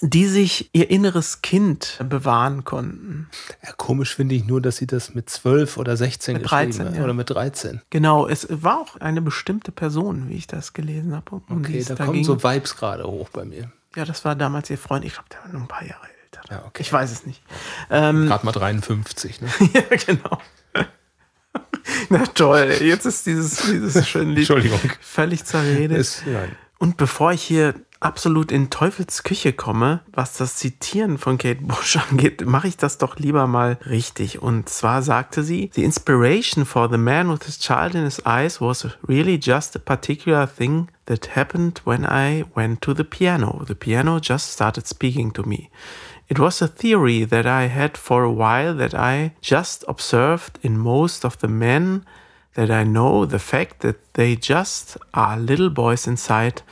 die sich ihr inneres Kind bewahren konnten. Ja, komisch finde ich nur, dass sie das mit 12 oder 16 Mit geschrieben 13, hat. ja. Oder mit 13. Genau, es war auch eine bestimmte Person, wie ich das gelesen habe. um Okay, da kommen so Vibes gerade hoch bei mir. Ja, das war damals ihr Freund. Ich glaube, der war nur ein paar Jahre älter. Ja, okay. Ich weiß es nicht. Ähm, Gerade mal 53. Ne? *laughs* ja, genau. Na toll, jetzt ist dieses, dieses schöne Lied Entschuldigung. völlig zerredet. Ist, nein. Und bevor ich hier absolut in Teufels Küche komme, was das Zitieren von Kate Bush *laughs* angeht, mache ich das doch lieber mal richtig. Und zwar sagte sie, The inspiration for the man with his child in his eyes was really just a particular thing that happened when I went to the piano. The piano just started speaking to me. It was a theory that I had for a while that I just observed in most of the men that I know the fact that they just are little boys inside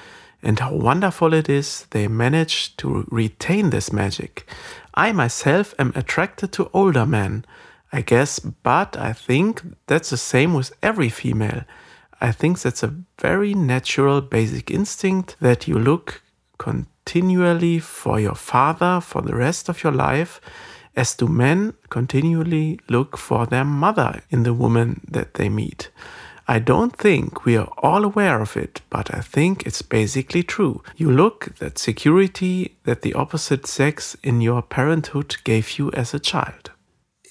and how wonderful it is they manage to retain this magic. I myself am attracted to older men, I guess, but I think that's the same with every female. I think that's a very natural basic instinct that you look continually for your father for the rest of your life, as do men continually look for their mother in the woman that they meet. I don't think we are all aware of it, but I think it's basically true. You look that security that the opposite sex in your parenthood gave you as a child.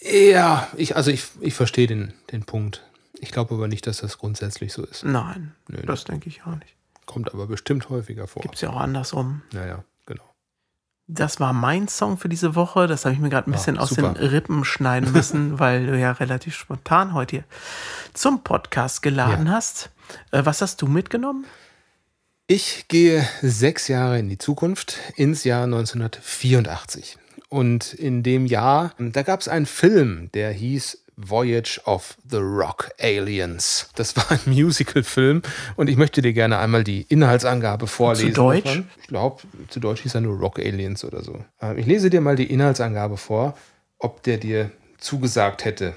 Ja, ich, also ich, ich verstehe den, den Punkt. Ich glaube aber nicht, dass das grundsätzlich so ist. Nein, Nö, das denke ich auch nicht. Kommt aber bestimmt häufiger vor. Gibt's ja auch andersrum. Naja, genau. Das war mein Song für diese Woche. Das habe ich mir gerade ein bisschen aus super. den Rippen schneiden müssen, *laughs* weil du ja relativ spontan heute hier zum Podcast geladen hast. Äh, was hast du mitgenommen? Ich gehe sechs Jahre in die Zukunft, ins Jahr 1984. Und in dem Jahr, da gab es einen Film, der hieß Voyage of the Rock Aliens. Das war ein Musical-Film und ich möchte dir gerne einmal die Inhaltsangabe vorlesen. Deutsch? davon. Ich glaube, zu Deutsch hieß er nur Rock Aliens oder so. Ähm, Ich lese dir mal die Inhaltsangabe vor, ob der dir zugesagt hätte.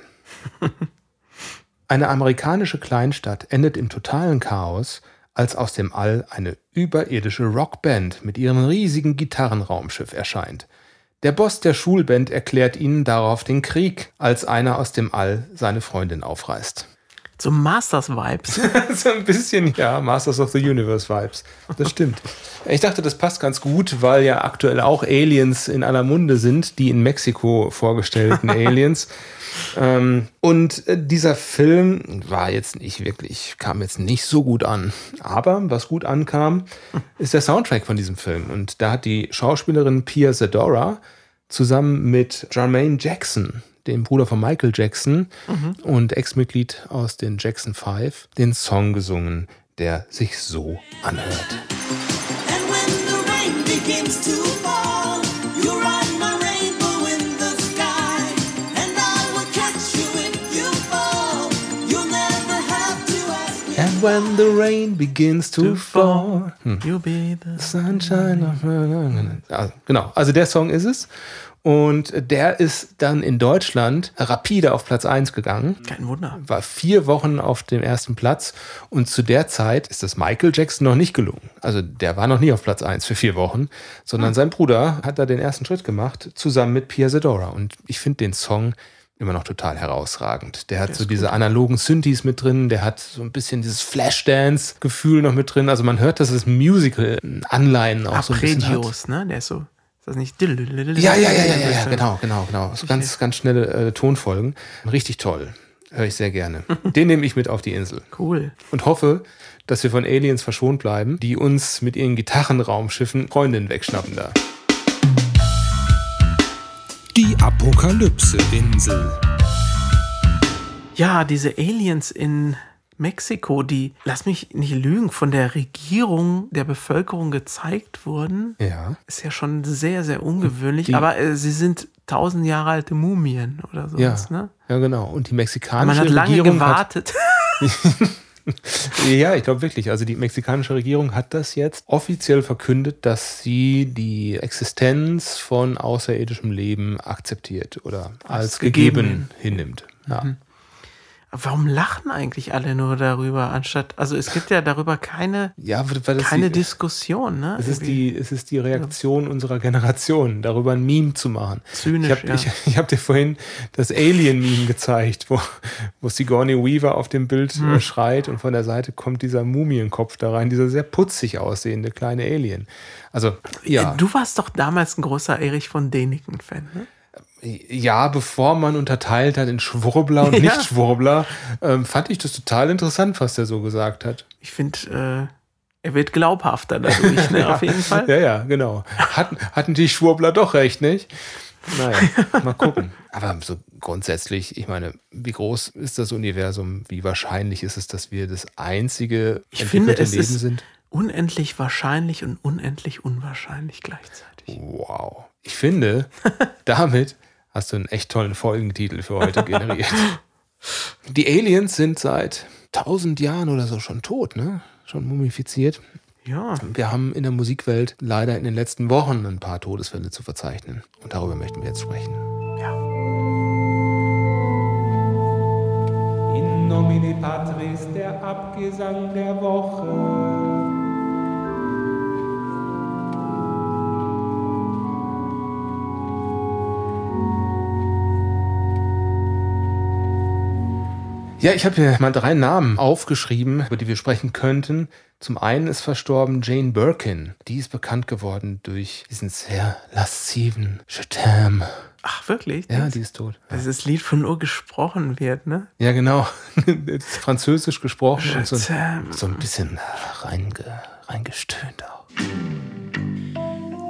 Eine amerikanische Kleinstadt endet im totalen Chaos, als aus dem All eine überirdische Rockband mit ihrem riesigen Gitarrenraumschiff erscheint. Der Boss der Schulband erklärt ihnen darauf den Krieg, als einer aus dem All seine Freundin aufreißt. So Masters-Vibes. *laughs* so ein bisschen, ja, Masters of the Universe Vibes. Das stimmt. Ich dachte, das passt ganz gut, weil ja aktuell auch Aliens in aller Munde sind, die in Mexiko vorgestellten *laughs* Aliens. Ähm, und äh, dieser Film war jetzt nicht wirklich, kam jetzt nicht so gut an. Aber was gut ankam, *laughs* ist der Soundtrack von diesem Film. Und da hat die Schauspielerin Pia Zadora zusammen mit Jermaine Jackson, dem Bruder von Michael Jackson und Ex-Mitglied aus den Jackson Five, den Song gesungen, der sich so anhört. And when the rain begins to fall, you ride my. You'll to ask me. And when the rain begins to fall. Hm. You be the Sunshine of ja, Genau, also der Song ist es. Und der ist dann in Deutschland rapide auf Platz 1 gegangen. Kein Wunder. War vier Wochen auf dem ersten Platz. Und zu der Zeit ist das Michael Jackson noch nicht gelungen. Also der war noch nie auf Platz 1 für vier Wochen, sondern sein Bruder hat da den ersten Schritt gemacht, zusammen mit Pia Zadora. Und ich finde den Song immer noch total herausragend. Der hat so diese analogen Synthes mit drin, der hat so ein bisschen dieses Flashdance-Gefühl noch mit drin. Also man hört, dass es Musical-Anleihen auch so ein bisschen hat. Ne? Der ist so. Ist das nicht? Ja, ja, ja, ja, ja, ja, genau, genau, genau. So ganz, ganz schnelle äh, Tonfolgen. Richtig toll. Höre ich sehr gerne. *laughs* Den nehme ich mit auf die Insel Cool. und hoffe, dass wir von Aliens verschont bleiben, die uns mit ihren Gitarrenraumschiffen Freundinnen wegschnappen da. Die Apokalypse-Insel. Ja, diese Aliens in Mexiko, die, lass mich nicht lügen, von der Regierung der Bevölkerung gezeigt wurden, Ja. ist ja schon sehr, sehr ungewöhnlich. Die- aber äh, sie sind tausend Jahre alte Mumien oder Ja, sowas, ne? ja, genau. Und die Man mexikanische hat lange Regierung gewartet. Hat, *laughs* *laughs* ja, ich glaube wirklich. Also die mexikanische Regierung hat das jetzt offiziell verkündet, dass sie die Existenz von außerirdischem Leben akzeptiert oder als, gegeben gegeben hinnimmt. Ja. Warum lachen eigentlich alle nur darüber, anstatt, also es gibt ja darüber keine, Ja, keine die, Diskussion, ne? es ist die, es ist die Reaktion unserer Generation, darüber ein Meme zu machen. Zynisch, ich habe ja. ich, *laughs* ich hab dir vorhin das Alien-Meme gezeigt, wo, wo Sigourney Weaver auf dem Bild Hm. äh, schreit und von der Seite kommt dieser Mumienkopf da rein, dieser sehr putzig aussehende kleine Alien. Also, ja. Äh, Du warst doch damals ein großer Erich von Däniken-Fan, ne? Ja, bevor man unterteilt hat in Schwurbler und *laughs* Ja. Nicht-Schwurbler, ähm, fand ich das total interessant, was der so gesagt hat. Ich finde, äh, er wird glaubhafter dadurch, ne? *laughs* Auf jeden Fall. Ja, ja, genau. Hatten, hatten die Schwurbler doch recht, nicht? Naja, *laughs* mal gucken. Aber so grundsätzlich, ich meine, wie groß ist das Universum? Wie wahrscheinlich ist es, dass wir das einzige Ich finde, es Leben ist sind? unendlich wahrscheinlich und unendlich unwahrscheinlich gleichzeitig. Wow. Ich finde, damit hast du einen echt tollen Folgentitel für heute generiert. *laughs* Die Aliens sind seit tausend Jahren oder so schon tot, ne? Schon mumifiziert. Ja, Wir haben in der Musikwelt leider in den letzten Wochen ein paar Todesfälle zu verzeichnen. Und darüber möchten wir jetzt sprechen. ja. In nomine Patris, der Abgesang der Woche. Ja, ich habe hier mal drei Namen aufgeschrieben, über die wir sprechen könnten. Zum einen ist verstorben Jane Birkin. Die ist bekannt geworden durch diesen sehr lasziven Chetam. Ach, wirklich? Ja, die ist tot. Ja. das Lied von nur gesprochen wird, ne? Ja, genau. *laughs* Französisch gesprochen und so, so, ein bisschen reinge, reingestöhnt auch.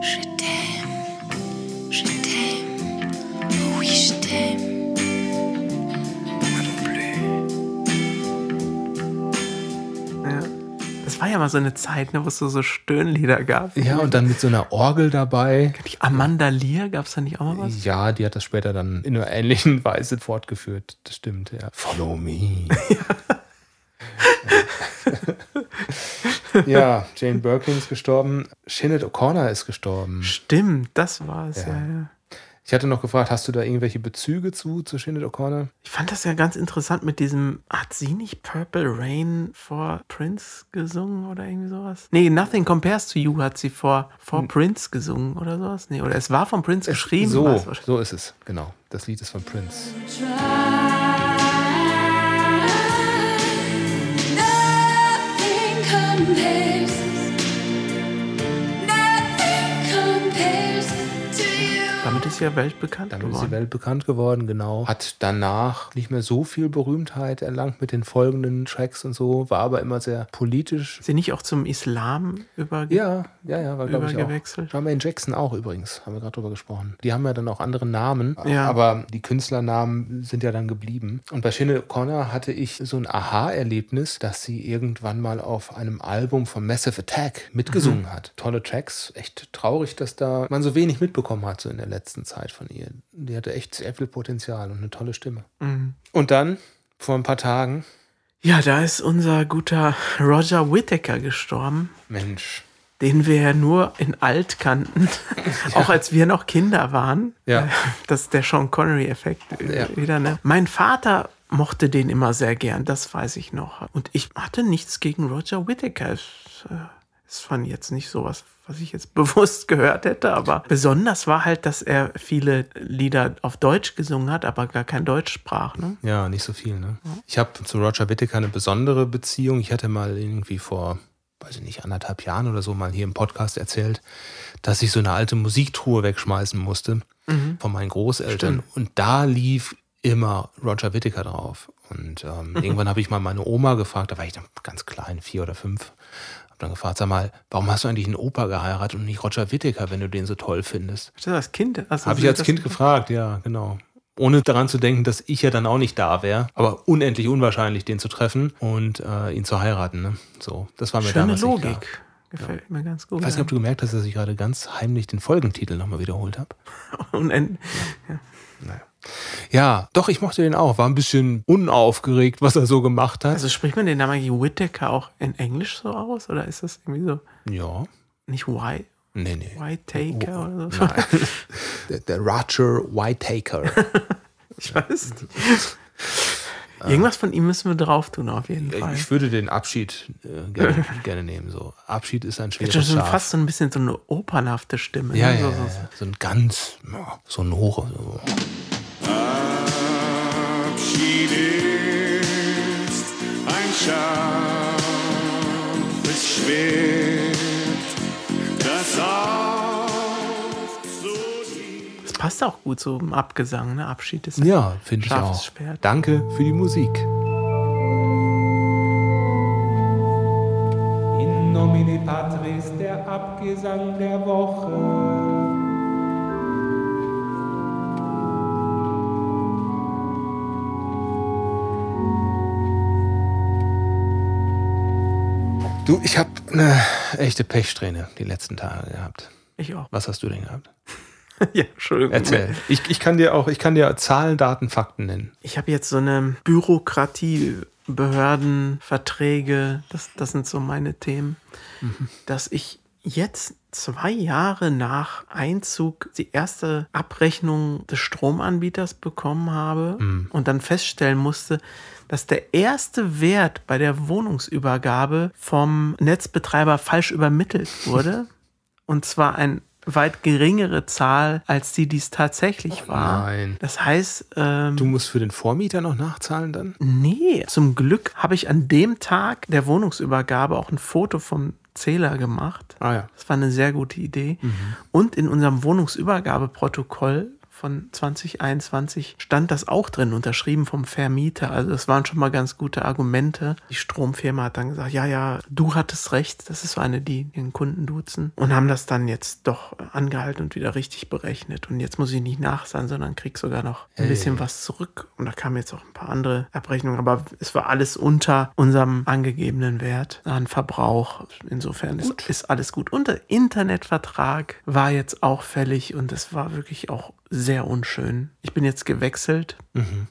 Je t'aime, je t'aime, oui, je t'aime. War ja mal so eine Zeit, ne, wo es so, so Stöhnlieder gab. Ja, und dann mit so einer Orgel dabei. Amanda Lear, gab es da nicht auch mal was? Ja, die hat das später dann in einer ähnlichen *laughs* Weise fortgeführt. Das stimmt, ja. Follow me. *laughs* ja, Jane Birkin ist gestorben. Sinead O'Connor ist gestorben. Stimmt, das war es, Ja. ja. ja. Ich hatte noch gefragt, hast du da irgendwelche Bezüge zu, zu Sinead O'Connor? Ich fand das ja ganz interessant mit diesem, hat sie nicht Purple Rain vor Prince gesungen oder irgendwie sowas? Nee, Nothing Compares to You hat sie vor, vor Prince gesungen oder sowas? Nee, oder es war von Prince geschrieben. So, so ist es, genau. Das Lied ist von Prince. Nothing Ist ja weltbekannt ist geworden. sie weltbekannt geworden, genau. Hat danach nicht mehr so viel Berühmtheit erlangt mit den folgenden Tracks und so, war aber immer sehr politisch. Ist sie nicht auch zum Islam übergegangen? Ja, ja, ja, war glaube ich auch. Übergewechselt. Jermaine Jackson auch übrigens, haben wir gerade drüber gesprochen. Die haben ja dann auch andere Namen, Ja. aber die Künstlernamen sind ja dann geblieben. Und bei Sinead O'Connor hatte ich so ein Aha-Erlebnis, dass sie irgendwann mal auf einem Album von Massive Attack mitgesungen Mhm. hat. Tolle Tracks, echt traurig, dass da man so wenig mitbekommen hat so in der letzten Zeit von ihr. Die hatte echt sehr viel Potenzial und eine tolle Stimme. Mhm. Und dann, vor ein paar Tagen, Ja, da ist unser guter Roger Whittaker gestorben, Mensch, den wir ja nur in alt kannten, *laughs* auch als wir noch Kinder waren. Ja. Äh, Das ist der Sean Connery-Effekt Ja. wieder, ne? Mein Vater mochte den immer sehr gern, das weiß ich noch. Und ich hatte nichts gegen Roger Whittaker. Es äh, ist von jetzt nicht sowas, was ich jetzt *laughs* bewusst gehört hätte, aber besonders war halt, dass er viele Lieder auf Deutsch gesungen hat, aber gar kein Deutsch sprach. Ne? Ja, nicht so viel, ne? Ich habe zu Roger Whittaker eine besondere Beziehung. Ich hatte mal irgendwie vor, weiß ich nicht, anderthalb Jahren oder so mal hier im Podcast erzählt, dass ich so eine alte Musiktruhe wegschmeißen musste von meinen Großeltern. Und da lief immer Roger Whittaker drauf. Und ähm, *laughs* irgendwann habe ich mal meine Oma gefragt, da war ich dann ganz klein, vier oder fünf. Dann gefragt, sag mal, warum hast du eigentlich einen Opa geheiratet und nicht Roger Whittaker, wenn du den so toll findest? Das als Kind. Also Habe ich als Kind gefragt, ja, genau. Ohne daran zu denken, dass ich ja dann auch nicht da wäre, aber unendlich unwahrscheinlich, den zu treffen und äh, ihn zu heiraten. Ne? So, das war mir Schöne damals nicht klar. Logik. Gefällt mir ganz gut. Ich weiß nicht, ob du gemerkt hast, dass ich gerade ganz heimlich den Folgentitel nochmal wiederholt habe. *laughs* Unend Ja, doch, ich mochte den auch. War ein bisschen unaufgeregt, was er so gemacht hat. also spricht man den Namen Whittaker auch in Englisch so aus? Oder ist das irgendwie so ja, nicht White, nee, nee. Whitaker oder so? Nein. *laughs* der, der Roger Whittaker. *laughs* Ich weiß nicht. Irgendwas von ihm müssen wir drauf tun, auf jeden Fall. Ich würde den Abschied äh, gerne, *laughs* gerne nehmen. So. Abschied ist ein schweres schon so Schaf. fast so ein bisschen so eine opernhafte Stimme. Ja, ne? ja, so, ja, so, ja. So ein ganz, ja, so ein hoch. So. Abschied ist ein scharfes Schwert, das oft so tief Das passt auch gut so im Abgesang, ne? Abschied ist ein Ja, finde ich scharfes auch. Schwert. Danke für die Musik. In nomine Patris der Abgesang der Woche. Du, ich habe eine echte Pechsträhne die letzten Tage gehabt. Ich auch. Was hast du denn gehabt? *laughs* ja, Entschuldigung. Erzähl. Ich, ich kann dir auch, ich kann dir Zahlen, Daten, Fakten nennen. Ich habe jetzt so eine Bürokratie, Behörden, Verträge, das, das sind so meine Themen, dass ich jetzt zwei Jahre nach Einzug die erste Abrechnung des Stromanbieters bekommen habe und dann feststellen musste, dass der erste Wert bei der Wohnungsübergabe vom Netzbetreiber falsch übermittelt wurde. *laughs* und zwar ein weit geringere Zahl als die, die es tatsächlich war. Nein. Das heißt, ähm, Du musst für den Vormieter noch nachzahlen dann? Nee, zum Glück habe ich an dem Tag der Wohnungsübergabe auch ein Foto vom Zähler gemacht. Ah ja. Das war eine sehr gute Idee. Und in unserem Wohnungsübergabeprotokoll von 2021 stand das auch drin, unterschrieben vom Vermieter. Also das waren schon mal ganz gute Argumente. Die Stromfirma hat dann gesagt, ja, ja, du hattest recht. Das ist so eine, die den Kunden duzen. Und haben das dann jetzt doch angehalten und wieder richtig berechnet. Und jetzt muss ich nicht nachzahlen, sondern krieg sogar noch ein bisschen was zurück. Und da kamen jetzt auch ein paar andere Abrechnungen. Aber es war alles unter unserem angegebenen Wert an Verbrauch. Insofern ist, ist alles gut. Und der Internetvertrag war jetzt auch fällig und es war wirklich auch sehr unschön. Ich bin jetzt gewechselt,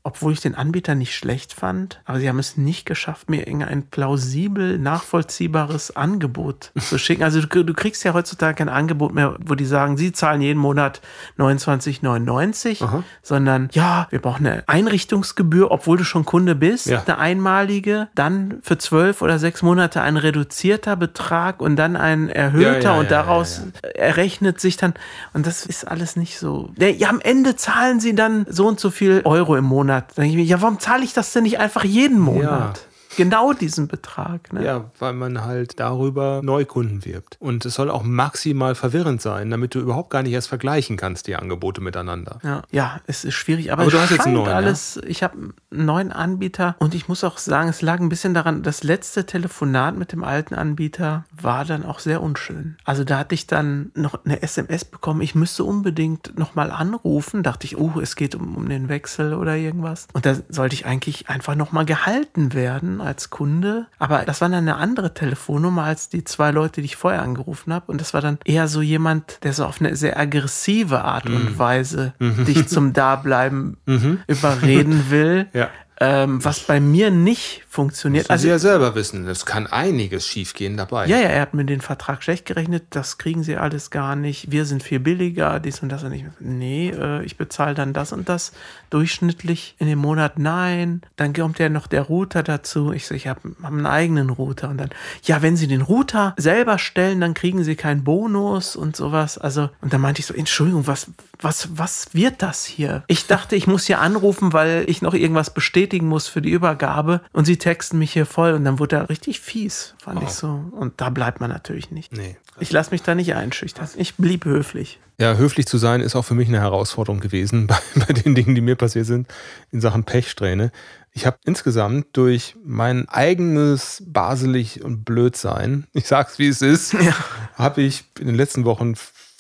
obwohl ich den Anbieter nicht schlecht fand, aber sie haben es nicht geschafft, mir irgendein plausibel nachvollziehbares Angebot zu schicken. Also du, du kriegst ja heutzutage kein Angebot mehr, wo die sagen, sie zahlen jeden Monat 29,99, sondern ja, wir brauchen eine Einrichtungsgebühr, obwohl du schon Kunde bist, Ja. eine einmalige, dann für zwölf oder sechs Monate ein reduzierter Betrag und dann ein erhöhter Ja, ja, und daraus errechnet sich dann, und das ist alles nicht so. Ja, am Ende zahlen sie dann so und so viel Euro im Monat. Da denke ich mir, ja, warum zahle ich das denn nicht einfach jeden Monat? Genau diesen Betrag. Ne? Ja, weil man halt darüber Neukunden wirbt. Und es soll auch maximal verwirrend sein, damit du überhaupt gar nicht erst vergleichen kannst, die Angebote miteinander. Ja, ja, es ist schwierig, aber, Aber du hast jetzt einen neuen, alles. Ich habe einen neuen Anbieter und ich muss auch sagen, es lag ein bisschen daran, das letzte Telefonat mit dem alten Anbieter war dann auch sehr unschön. Also da hatte ich dann noch eine SMS bekommen, ich müsste unbedingt nochmal anrufen. Dachte ich, oh, es geht um, um den Wechsel oder irgendwas. Und da sollte ich eigentlich einfach nochmal gehalten werden als Kunde. Aber das war dann eine andere Telefonnummer als die zwei Leute, die ich vorher angerufen habe. Und das war dann eher so jemand, der so auf eine sehr aggressive Art Mhm. und Weise dich *laughs* zum Dableiben überreden will. Ja. Ähm, was bei mir nicht funktioniert. Also, Also Sie ja selber wissen, es kann einiges schiefgehen dabei. ja, ja, er hat mir den Vertrag schlecht gerechnet, das kriegen sie alles gar nicht. Wir sind viel billiger, dies und das und ich. Nee, äh, ich bezahle dann das und das durchschnittlich in dem Monat. Nein, dann kommt ja noch der Router dazu. Ich so, ich habe hab einen eigenen Router. Und dann, ja, wenn sie den Router selber stellen, dann kriegen sie keinen Bonus und sowas. Also, und dann meinte ich so, Entschuldigung, was, was, was wird das hier? Ich dachte, ich muss hier anrufen, weil ich noch irgendwas bestätigen muss für die Übergabe. Und sie texten mich hier voll und dann wurde er richtig fies, fand ich so. Und da bleibt man natürlich nicht. Nee. Ich lasse mich da nicht einschüchtern. Ich blieb höflich. Ja, höflich zu sein ist auch für mich eine Herausforderung gewesen *laughs* bei, bei den Dingen, die mir passiert sind in Sachen Pechsträhne. Ich habe insgesamt durch mein eigenes baselig und Blödsein, *laughs* ich sag's wie es ist, habe ich in den letzten Wochen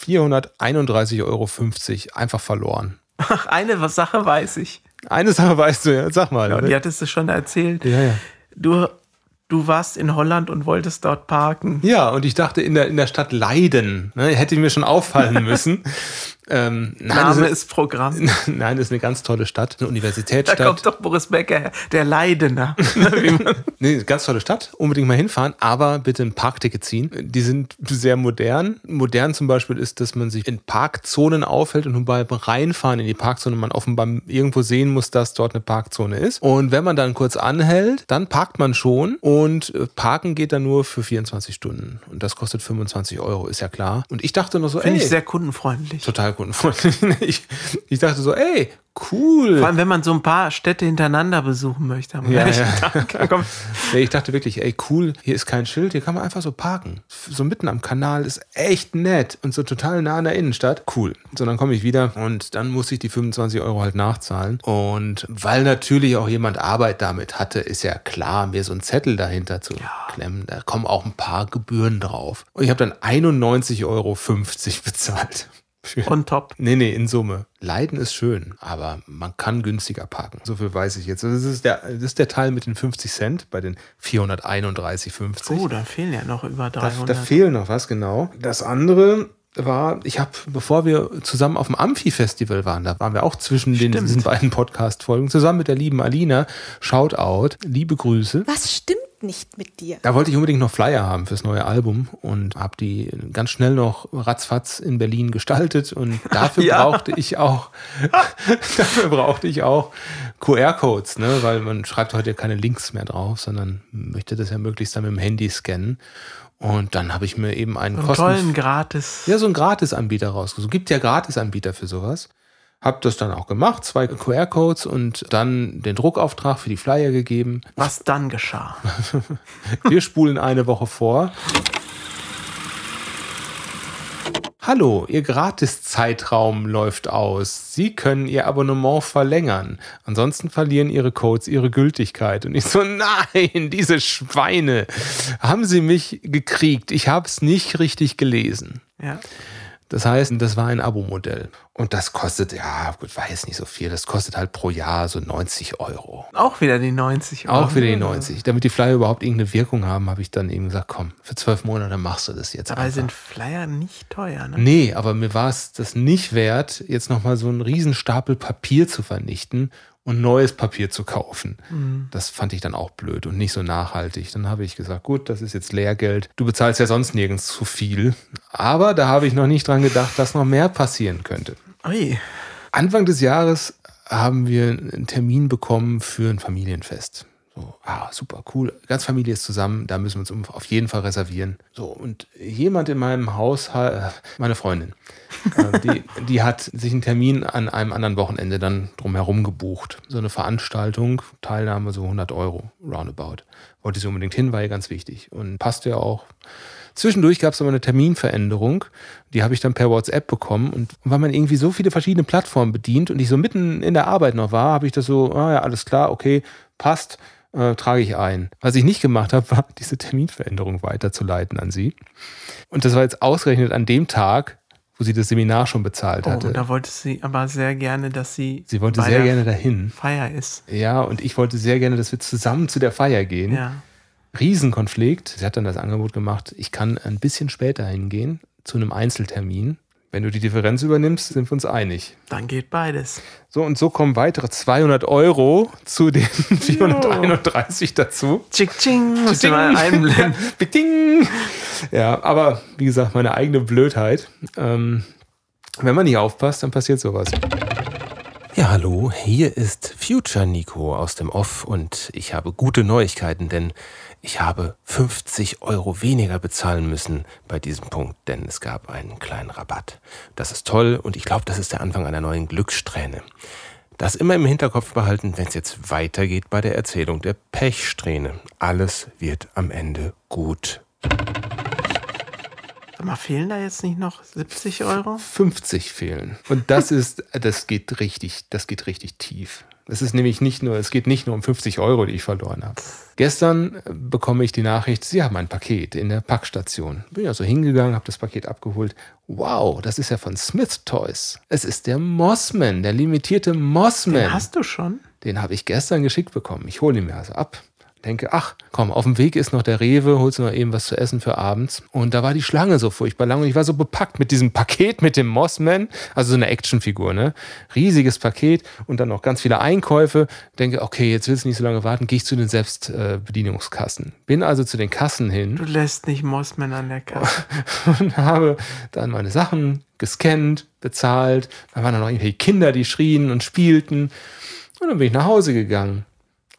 431,50 Euro einfach verloren. Ach, eine Sache weiß ich. Eine Sache weißt du ja, sag mal. Ja, die hattest du schon erzählt. ja, ja. Du, du warst in Holland und wolltest dort parken. Ja, und ich dachte in der, in der Stadt Leiden, ne, hätte mir schon auffallen *laughs* müssen. Ähm, nein, Name ist, ist Programm. *laughs* nein, ist eine ganz tolle Stadt, eine Da Universitätsstadt. kommt doch Boris Becker her, der Leidener. *laughs* Nee, ganz tolle Stadt, unbedingt mal hinfahren, aber bitte ein Parkticket ziehen. Die sind sehr modern. Modern zum Beispiel ist, dass man sich in Parkzonen aufhält und nur beim Reinfahren in die Parkzone man offenbar irgendwo sehen muss, dass dort eine Parkzone ist. Und wenn man dann kurz anhält, dann parkt man schon und äh, parken geht dann nur für 24 Stunden. Und das kostet 25 Euro, ist ja klar. Und ich dachte noch so, Finde ey, ich sehr kundenfreundlich. total kundenfreundlich. *laughs* ich, ich dachte so, ey, cool. Vor allem, wenn man so ein paar Städte hintereinander besuchen möchte. am Ja, gleichen ja. Tag. *laughs* Nee, ich dachte wirklich, ey, cool, hier ist kein Schild, hier kann man einfach so parken. So mitten am Kanal ist echt nett und so total nah an der Innenstadt. Cool. So, dann komme ich wieder und dann muss ich die 25 Euro halt nachzahlen. Und weil natürlich auch jemand Arbeit damit hatte, ist ja klar, mir so einen Zettel dahinter zu klemmen. Da kommen auch ein paar Gebühren drauf. Und ich habe dann 91,50 Euro *laughs* bezahlt. Für On top. Nee, nee, in Summe. Leiden ist schön, aber man kann günstiger parken. So viel weiß ich jetzt. Also Das ist der, das ist der Teil mit den 50 Cent bei den 431,50. Oh, da fehlen ja noch über da, 300. da fehlt noch was, genau. Das andere war, ich habe, bevor wir zusammen auf dem Amphi-Festival waren, da waren wir auch zwischen den, diesen beiden Podcast-Folgen, zusammen mit der lieben Alina. Shoutout, liebe Grüße. Was stimmt nicht mit dir? Da wollte ich unbedingt noch Flyer haben fürs neue Album und habe die ganz schnell noch ratzfatz in Berlin gestaltet und *laughs* dafür Ja. brauchte ich auch *laughs* dafür brauchte ich auch QR-Codes, ne, weil man schreibt heute keine Links mehr drauf, sondern möchte das ja möglichst dann mit dem Handy scannen. Und dann habe ich mir eben einen einen kosten tollen Gratis. ja, so einen Gratisanbieter rausgesucht. Gibt ja Gratisanbieter für sowas. Hab das dann auch gemacht, zwei QR-Codes und dann den Druckauftrag für die Flyer gegeben. Was dann geschah. *laughs* Hallo, Ihr Gratiszeitraum läuft aus. Sie können Ihr Abonnement verlängern. Ansonsten verlieren Ihre Codes ihre Gültigkeit. Und ich so, *laughs* nein, diese Schweine. Haben Sie mich gekriegt? Ich habe es nicht richtig gelesen. Ja. Das heißt, das war ein Abo-Modell. Und das kostet, ja, gut, war jetzt nicht so viel. Das kostet halt pro Jahr so 90 Euro. Auch wieder die 90 Euro. Auch wieder die 90. Damit die Flyer überhaupt irgendeine Wirkung haben, habe ich dann eben gesagt, komm, für zwölf Monate machst du das jetzt Dabei einfach. sind Flyer nicht teuer, ne? Nee, aber mir war es das nicht wert, jetzt nochmal so einen riesen Stapel Papier zu vernichten und neues Papier zu kaufen. Das fand ich dann auch blöd und nicht so nachhaltig. Dann habe ich gesagt, gut, das ist jetzt Lehrgeld. Du bezahlst ja sonst nirgends zu viel. Aber da habe ich noch nicht dran gedacht, dass noch mehr passieren könnte. Ui. Anfang des Jahres haben wir einen Termin bekommen für ein Familienfest. So, ah, super, cool. Ganz Familie ist zusammen, da müssen wir uns auf jeden Fall reservieren. So, und jemand in meinem Haushalt, äh, meine Freundin, äh, *laughs* die, die hat sich einen Termin an einem anderen Wochenende dann drumherum gebucht. So eine Veranstaltung, Teilnahme so 100 Euro, roundabout. Wollte sie unbedingt hin, war ihr ganz wichtig. Und passte ja auch. Zwischendurch gab es aber eine Terminveränderung, die habe ich dann per WhatsApp bekommen. Und weil man irgendwie so viele verschiedene Plattformen bedient und ich so mitten in der Arbeit noch war, habe ich das so, ah ja, alles klar, okay, passt, äh, trage ich ein. Was ich nicht gemacht habe, *laughs* war, diese Terminveränderung weiterzuleiten an sie. Und das war jetzt ausgerechnet an dem Tag, wo sie das Seminar schon bezahlt Oh, hatte. und da wollte sie aber sehr gerne, dass sie. sie wollte sehr gerne dahin. Feier ist. Ja, und ich wollte sehr gerne, dass wir zusammen zu der Feier gehen. Ja. Riesenkonflikt. Sie hat dann das Angebot gemacht, ich kann ein bisschen später hingehen zu einem Einzeltermin. Wenn du die Differenz übernimmst, sind wir uns einig. Dann geht beides. So und so kommen weitere 200 Euro zu den *laughs* 431 dazu. Tschick, tsching, musst du mal einblenden. *laughs* Ja, aber wie gesagt, meine eigene Blödheit. Ähm, wenn man nicht aufpasst, dann passiert sowas. Ja, hallo, hier ist Future Nico aus dem Off und ich habe gute Neuigkeiten, denn ich habe 50 Euro weniger bezahlen müssen bei diesem Punkt, denn es gab einen kleinen Rabatt. Das ist toll und ich glaube, das ist der Anfang einer neuen Glückssträhne. Das immer im Hinterkopf behalten, wenn es jetzt weitergeht bei der Erzählung der Pechsträhne. Alles wird am Ende gut. Sag mal, fehlen da jetzt nicht noch 70 Euro? 50 fehlen. Und das *laughs* ist, das geht richtig, das geht richtig tief. Es ist nämlich nicht nur, es geht nicht nur um 50 Euro, die ich verloren habe. Gestern äh, bekomme ich die Nachricht, Sie haben ein Paket in der Packstation. Bin ja so hingegangen, habe das Paket abgeholt. Wow, das ist ja von Smith Toys. Es ist der Mossman, der limitierte Mossman. Den hast du schon? Den habe ich gestern geschickt bekommen. Ich hole ihn mir also ab. Denke, ach, komm, auf dem Weg ist noch der Rewe, holst du noch eben was zu essen für abends. Und da war die Schlange so furchtbar lang und ich war so bepackt mit diesem Paket mit dem Mossman, also so eine Actionfigur, ne? Riesiges Paket und dann noch ganz viele Einkäufe. Denke, okay, jetzt willst du nicht so lange warten, gehe ich zu den Selbstbedienungskassen. Bin also zu den Kassen hin Du lässt nicht Mossman an der Kasse. *laughs* und habe dann meine Sachen gescannt, bezahlt. Da waren dann noch irgendwelche Kinder, die schrien und spielten. Und dann bin ich nach Hause gegangen.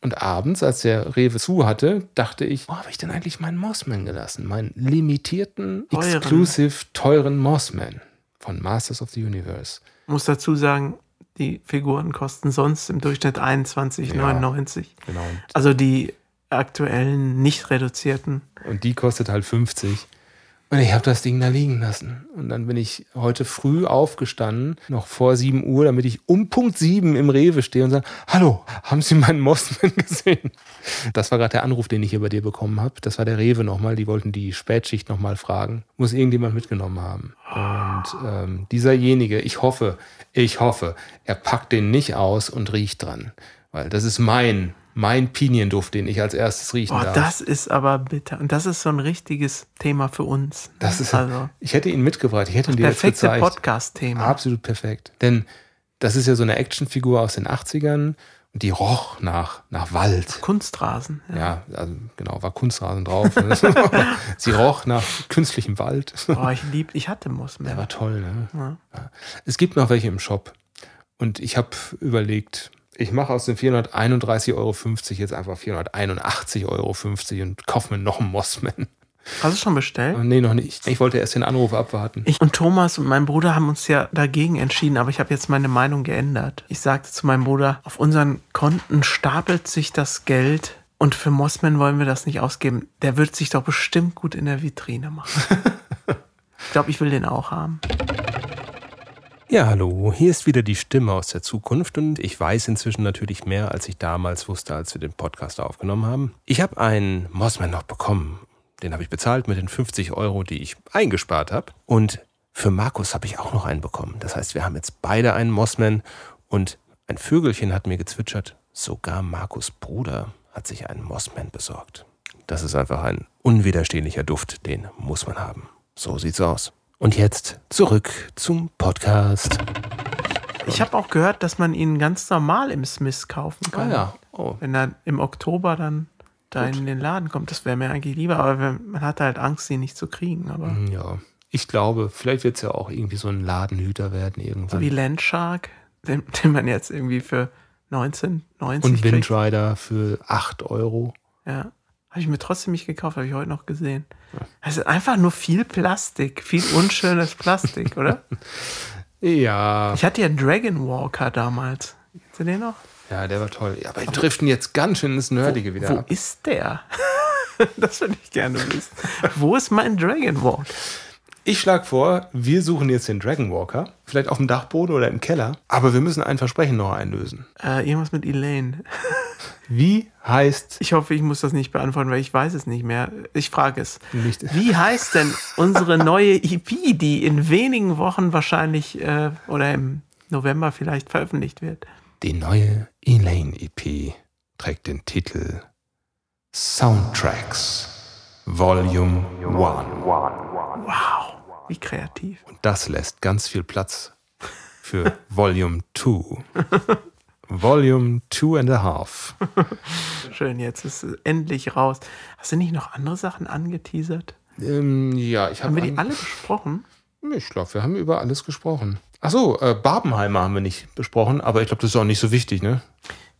Und abends, als der Rewe zu hatte, dachte ich, wo habe ich denn eigentlich meinen Mossman gelassen? Meinen limitierten, Teuren. exclusive, teuren Mossman von Masters of the Universe. Muss dazu sagen, die Figuren kosten sonst im Durchschnitt 21,99. Genau. Also die aktuellen, nicht reduzierten. Und die kostet halt 50. Und ich habe das Ding da liegen lassen. Und dann bin ich heute früh aufgestanden, noch vor 7 Uhr, damit ich um Punkt 7 im Rewe stehe und sage, hallo, haben Sie meinen Mossman *laughs* gesehen? Das war gerade der Anruf, den ich hier bei dir bekommen habe. Das war der Rewe nochmal. Die wollten die Spätschicht nochmal fragen. Muss irgendjemand mitgenommen haben. Und ähm, dieserjenige, ich hoffe, ich hoffe, er packt den nicht aus und riecht dran. Weil das ist mein, mein Pinienduft, den ich als erstes riechen Boah, darf. das ist aber bitter. Und das ist so ein richtiges Thema für uns. ne? Das ist, also ich hätte ihn mitgebracht, ich hätte ihn dir jetzt perfekte. Podcast-Thema. Absolut perfekt. Denn das ist ja so eine Actionfigur aus den 80ern und die roch nach, nach Wald. Kunstrasen. Ja. Ja, also genau, war Kunstrasen drauf. *laughs* Sie roch nach künstlichem Wald. Oh, ich lieb, ich hatte Der Mossman. war toll, ne? Ja. Es gibt noch welche im Shop. Und ich habe überlegt, ich mache aus den 431,50 Euro jetzt einfach 481,50 Euro und kaufe mir noch einen Mossman. Hast du schon bestellt? Nee, noch nicht. Ich wollte erst den Anruf abwarten. Ich und Thomas und mein Bruder haben uns ja dagegen entschieden, aber ich habe jetzt meine Meinung geändert. Ich sagte zu meinem Bruder, auf unseren Konten stapelt sich das Geld und für Mossman wollen wir das nicht ausgeben. Der wird sich doch bestimmt gut in der Vitrine machen. *laughs* ich glaube, ich will den auch haben. Ja, hallo, hier ist wieder die Stimme aus der Zukunft und ich weiß inzwischen natürlich mehr, als ich damals wusste, als wir den Podcast aufgenommen haben. Ich habe einen Mossman noch bekommen. Den habe ich bezahlt mit den 50 Euro, die ich eingespart habe. Und für Markus habe ich auch noch einen bekommen. Das heißt, wir haben jetzt beide einen Mossman und ein Vögelchen hat mir gezwitschert, sogar Markus Bruder hat sich einen Mossman besorgt. Das ist einfach ein unwiderstehlicher Duft, den muss man haben. So sieht's aus. Und jetzt zurück zum Podcast. Ich habe auch gehört, dass man ihn ganz normal im Smith kaufen kann. Ah ja. Oh. Wenn er im Oktober dann da in den Laden kommt. Das wäre mir eigentlich lieber, aber man hat halt Angst, ihn nicht zu kriegen. Aber Hm, Ja. Ich glaube, vielleicht wird es ja auch irgendwie so ein Ladenhüter werden so irgendwann. wie Landshark, den, den man jetzt irgendwie für 19, 90 Und kriegt. Windrider für 8 Euro. Ja. Habe ich mir trotzdem nicht gekauft, habe ich heute noch gesehen. Es ist einfach nur viel Plastik, viel unschönes Plastik, *laughs* oder? Ja. Ich hatte ja einen Dragon Walker damals. Kennst du den noch? Ja, der war toll. Ja, aber wir driften jetzt ganz schön ins Nerdige wieder Wo ab. ist der? *laughs* das würde ich gerne wissen. Wo ist mein Dragon Walk? Ich schlage vor, wir suchen jetzt den Dragon Walker. Vielleicht auf dem Dachboden oder im Keller. Aber wir müssen ein Versprechen noch einlösen. Äh, irgendwas mit Elaine. *laughs* Wie heißt Ich hoffe, ich muss das nicht beantworten, weil ich weiß es nicht mehr. Ich frage es. nicht. Wie heißt denn unsere neue EP, die in wenigen Wochen wahrscheinlich äh, oder im November vielleicht veröffentlicht wird? Die neue Elaine EP trägt den Titel Soundtracks Volume 1. Wow, wie kreativ. Und das lässt ganz viel Platz für *laughs* Volume 2. Volume 2 and a half. Schön, jetzt ist es endlich raus. Hast du nicht noch andere Sachen angeteasert? Ähm, ja, ich Haben habe wir die alle besprochen? Ich glaube, wir haben über alles gesprochen. Achso, äh, Barbenheimer haben wir nicht besprochen, aber ich glaube, das ist auch nicht so wichtig, ne?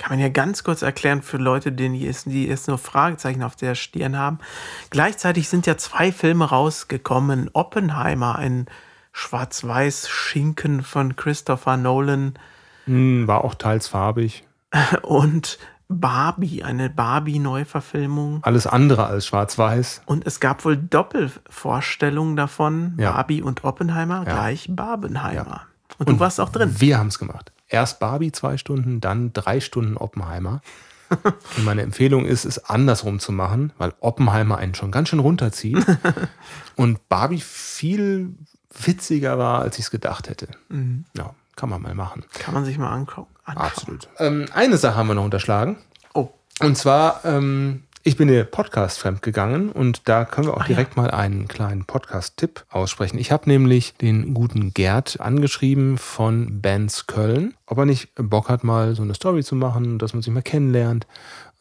Kann man ja ganz kurz erklären für Leute, denen die jetzt, die jetzt nur Fragezeichen auf der Stirn haben. Gleichzeitig sind ja zwei Filme rausgekommen. Oppenheimer, ein Schwarz-Weiß-Schinken von Christopher Nolan Hm, war auch teils farbig. *laughs* und Barbie, eine Barbie-Neuverfilmung. Alles andere als schwarz-weiß. Und es gab wohl Doppelvorstellungen davon. Ja. Barbie und Oppenheimer Ja. gleich Barbenheimer. Ja. Und, du warst auch drin. Wir haben es gemacht. Erst Barbie zwei Stunden, dann drei Stunden Oppenheimer. *laughs* Und meine Empfehlung ist, es andersrum zu machen, weil Oppenheimer einen schon ganz schön runterzieht *laughs* und Barbie viel witziger war, als ich es gedacht hätte. Mhm. Ja, kann man mal machen. Kann man sich mal angucken. Absolut. Ähm, eine Sache haben wir noch unterschlagen. Oh. Und zwar, ähm, ich bin der Podcast fremd gegangen und da können wir auch Ah, direkt mal einen kleinen Podcast-Tipp aussprechen. Ich habe nämlich den guten Gerd angeschrieben von Bands Köln, ob er nicht Bock hat, mal so eine Story zu machen, dass man sich mal kennenlernt.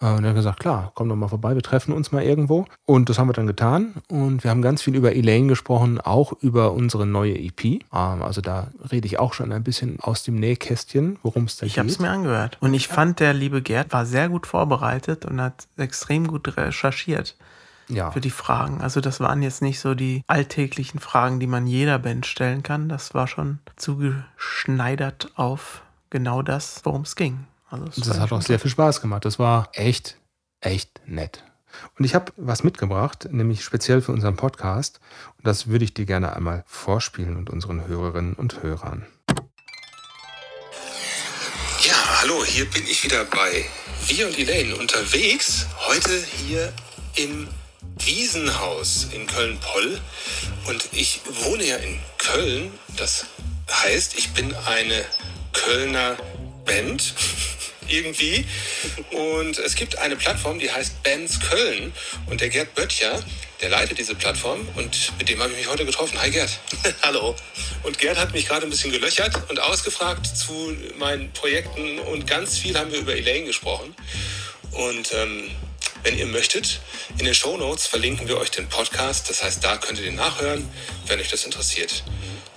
Äh, Und er hat gesagt, klar, komm doch mal vorbei, wir treffen uns mal irgendwo. Und das haben wir dann getan. Und wir haben ganz viel über Elaine gesprochen, auch über unsere neue EP. Ähm, Also da rede ich auch schon ein bisschen aus dem Nähkästchen, worum es da Ich geht. habe es mir angehört. Und ich fand, der liebe Gerd war sehr gut vorbereitet und hat extrem gut recherchiert ja. für die Fragen. Also das waren jetzt nicht so die alltäglichen Fragen, die man jeder Band stellen kann. Das war schon zugeschneidert auf genau das, worum es ging. Also es Das war hat auch sehr viel Spaß gemacht. Das war echt, echt nett. Und ich habe was mitgebracht, nämlich speziell für unseren Podcast. Und das würde ich dir gerne einmal vorspielen und unseren Hörerinnen und Hörern. Ja, hallo, hier bin ich wieder bei Wir und Elaine unterwegs. Heute hier im Wiesenhaus in Köln-Poll. Und ich wohne ja in Köln. Das heißt, ich bin eine Kölner Band. Irgendwie. Und es gibt eine Plattform, die heißt Bands Köln. Und der Gerd Böttcher, der leitet diese Plattform. Und mit dem habe ich mich heute getroffen. Hi Gerd. *laughs* Hallo. Und Gerd hat mich gerade ein bisschen gelöchert und ausgefragt zu meinen Projekten. Und ganz viel haben wir über Elaine gesprochen. Und ähm, wenn ihr möchtet, in den Shownotes verlinken wir euch den Podcast. Das heißt, da könnt ihr den nachhören, wenn euch das interessiert.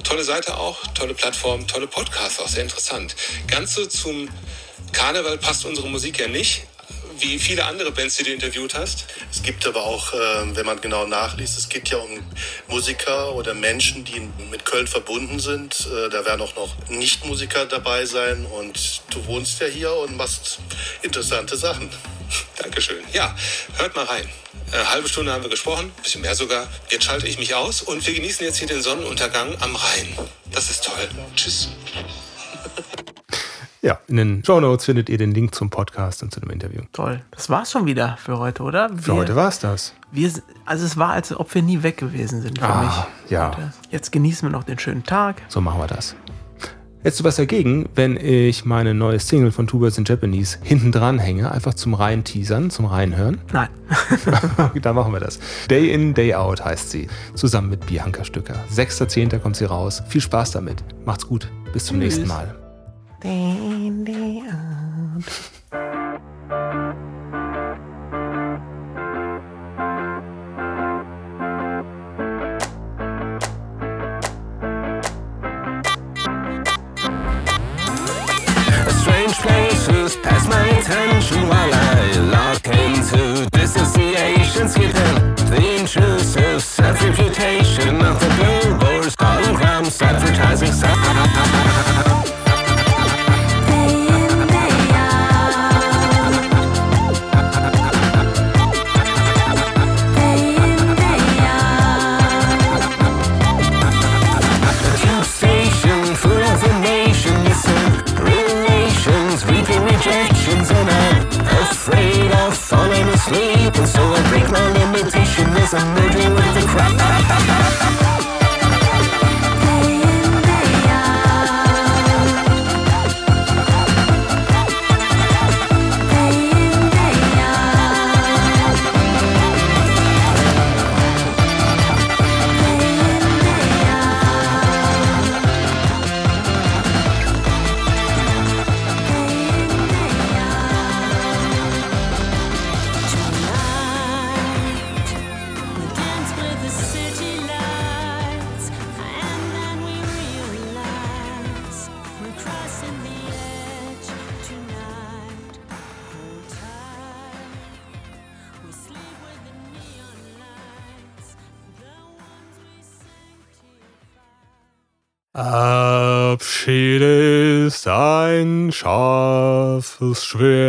Tolle Seite auch, tolle Plattform, tolle Podcasts, auch sehr interessant. Ganz so zum Karneval passt unsere Musik ja nicht, wie viele andere Bands, die du interviewt hast. Es gibt aber auch, äh, wenn man genau nachliest, es geht ja um Musiker oder Menschen, die mit Köln verbunden sind. Äh, da werden auch noch Nichtmusiker dabei sein und du wohnst ja hier und machst interessante Sachen. *laughs* Dankeschön. Ja, hört mal rein. Äh, halbe Stunde haben wir gesprochen, bisschen mehr sogar. Jetzt schalte ich mich aus und wir genießen jetzt hier den Sonnenuntergang am Rhein. Das ist toll. Tschüss. *laughs* Ja, in den Show Notes findet ihr den Link zum Podcast und zu dem Interview. Toll. Das war's schon wieder für heute, oder? Für heute war's das. Wir, also es war, als ob wir nie weg gewesen sind für Ah, mich. ja. Jetzt genießen wir noch den schönen Tag. So machen wir das. Hättest du was dagegen, wenn ich meine neue Single von Two Birds in Japanese hinten dran hänge, einfach zum rein teasern, zum reinhören? Nein. *laughs* da machen wir das. Day in, Day out heißt sie. Zusammen mit Bianca Stücker. 6.10. kommt sie raus. Viel Spaß damit. Macht's gut. Bis zum Tschüss. nächsten Mal. Dandy on. Abschied ist ein scharfes Schwert.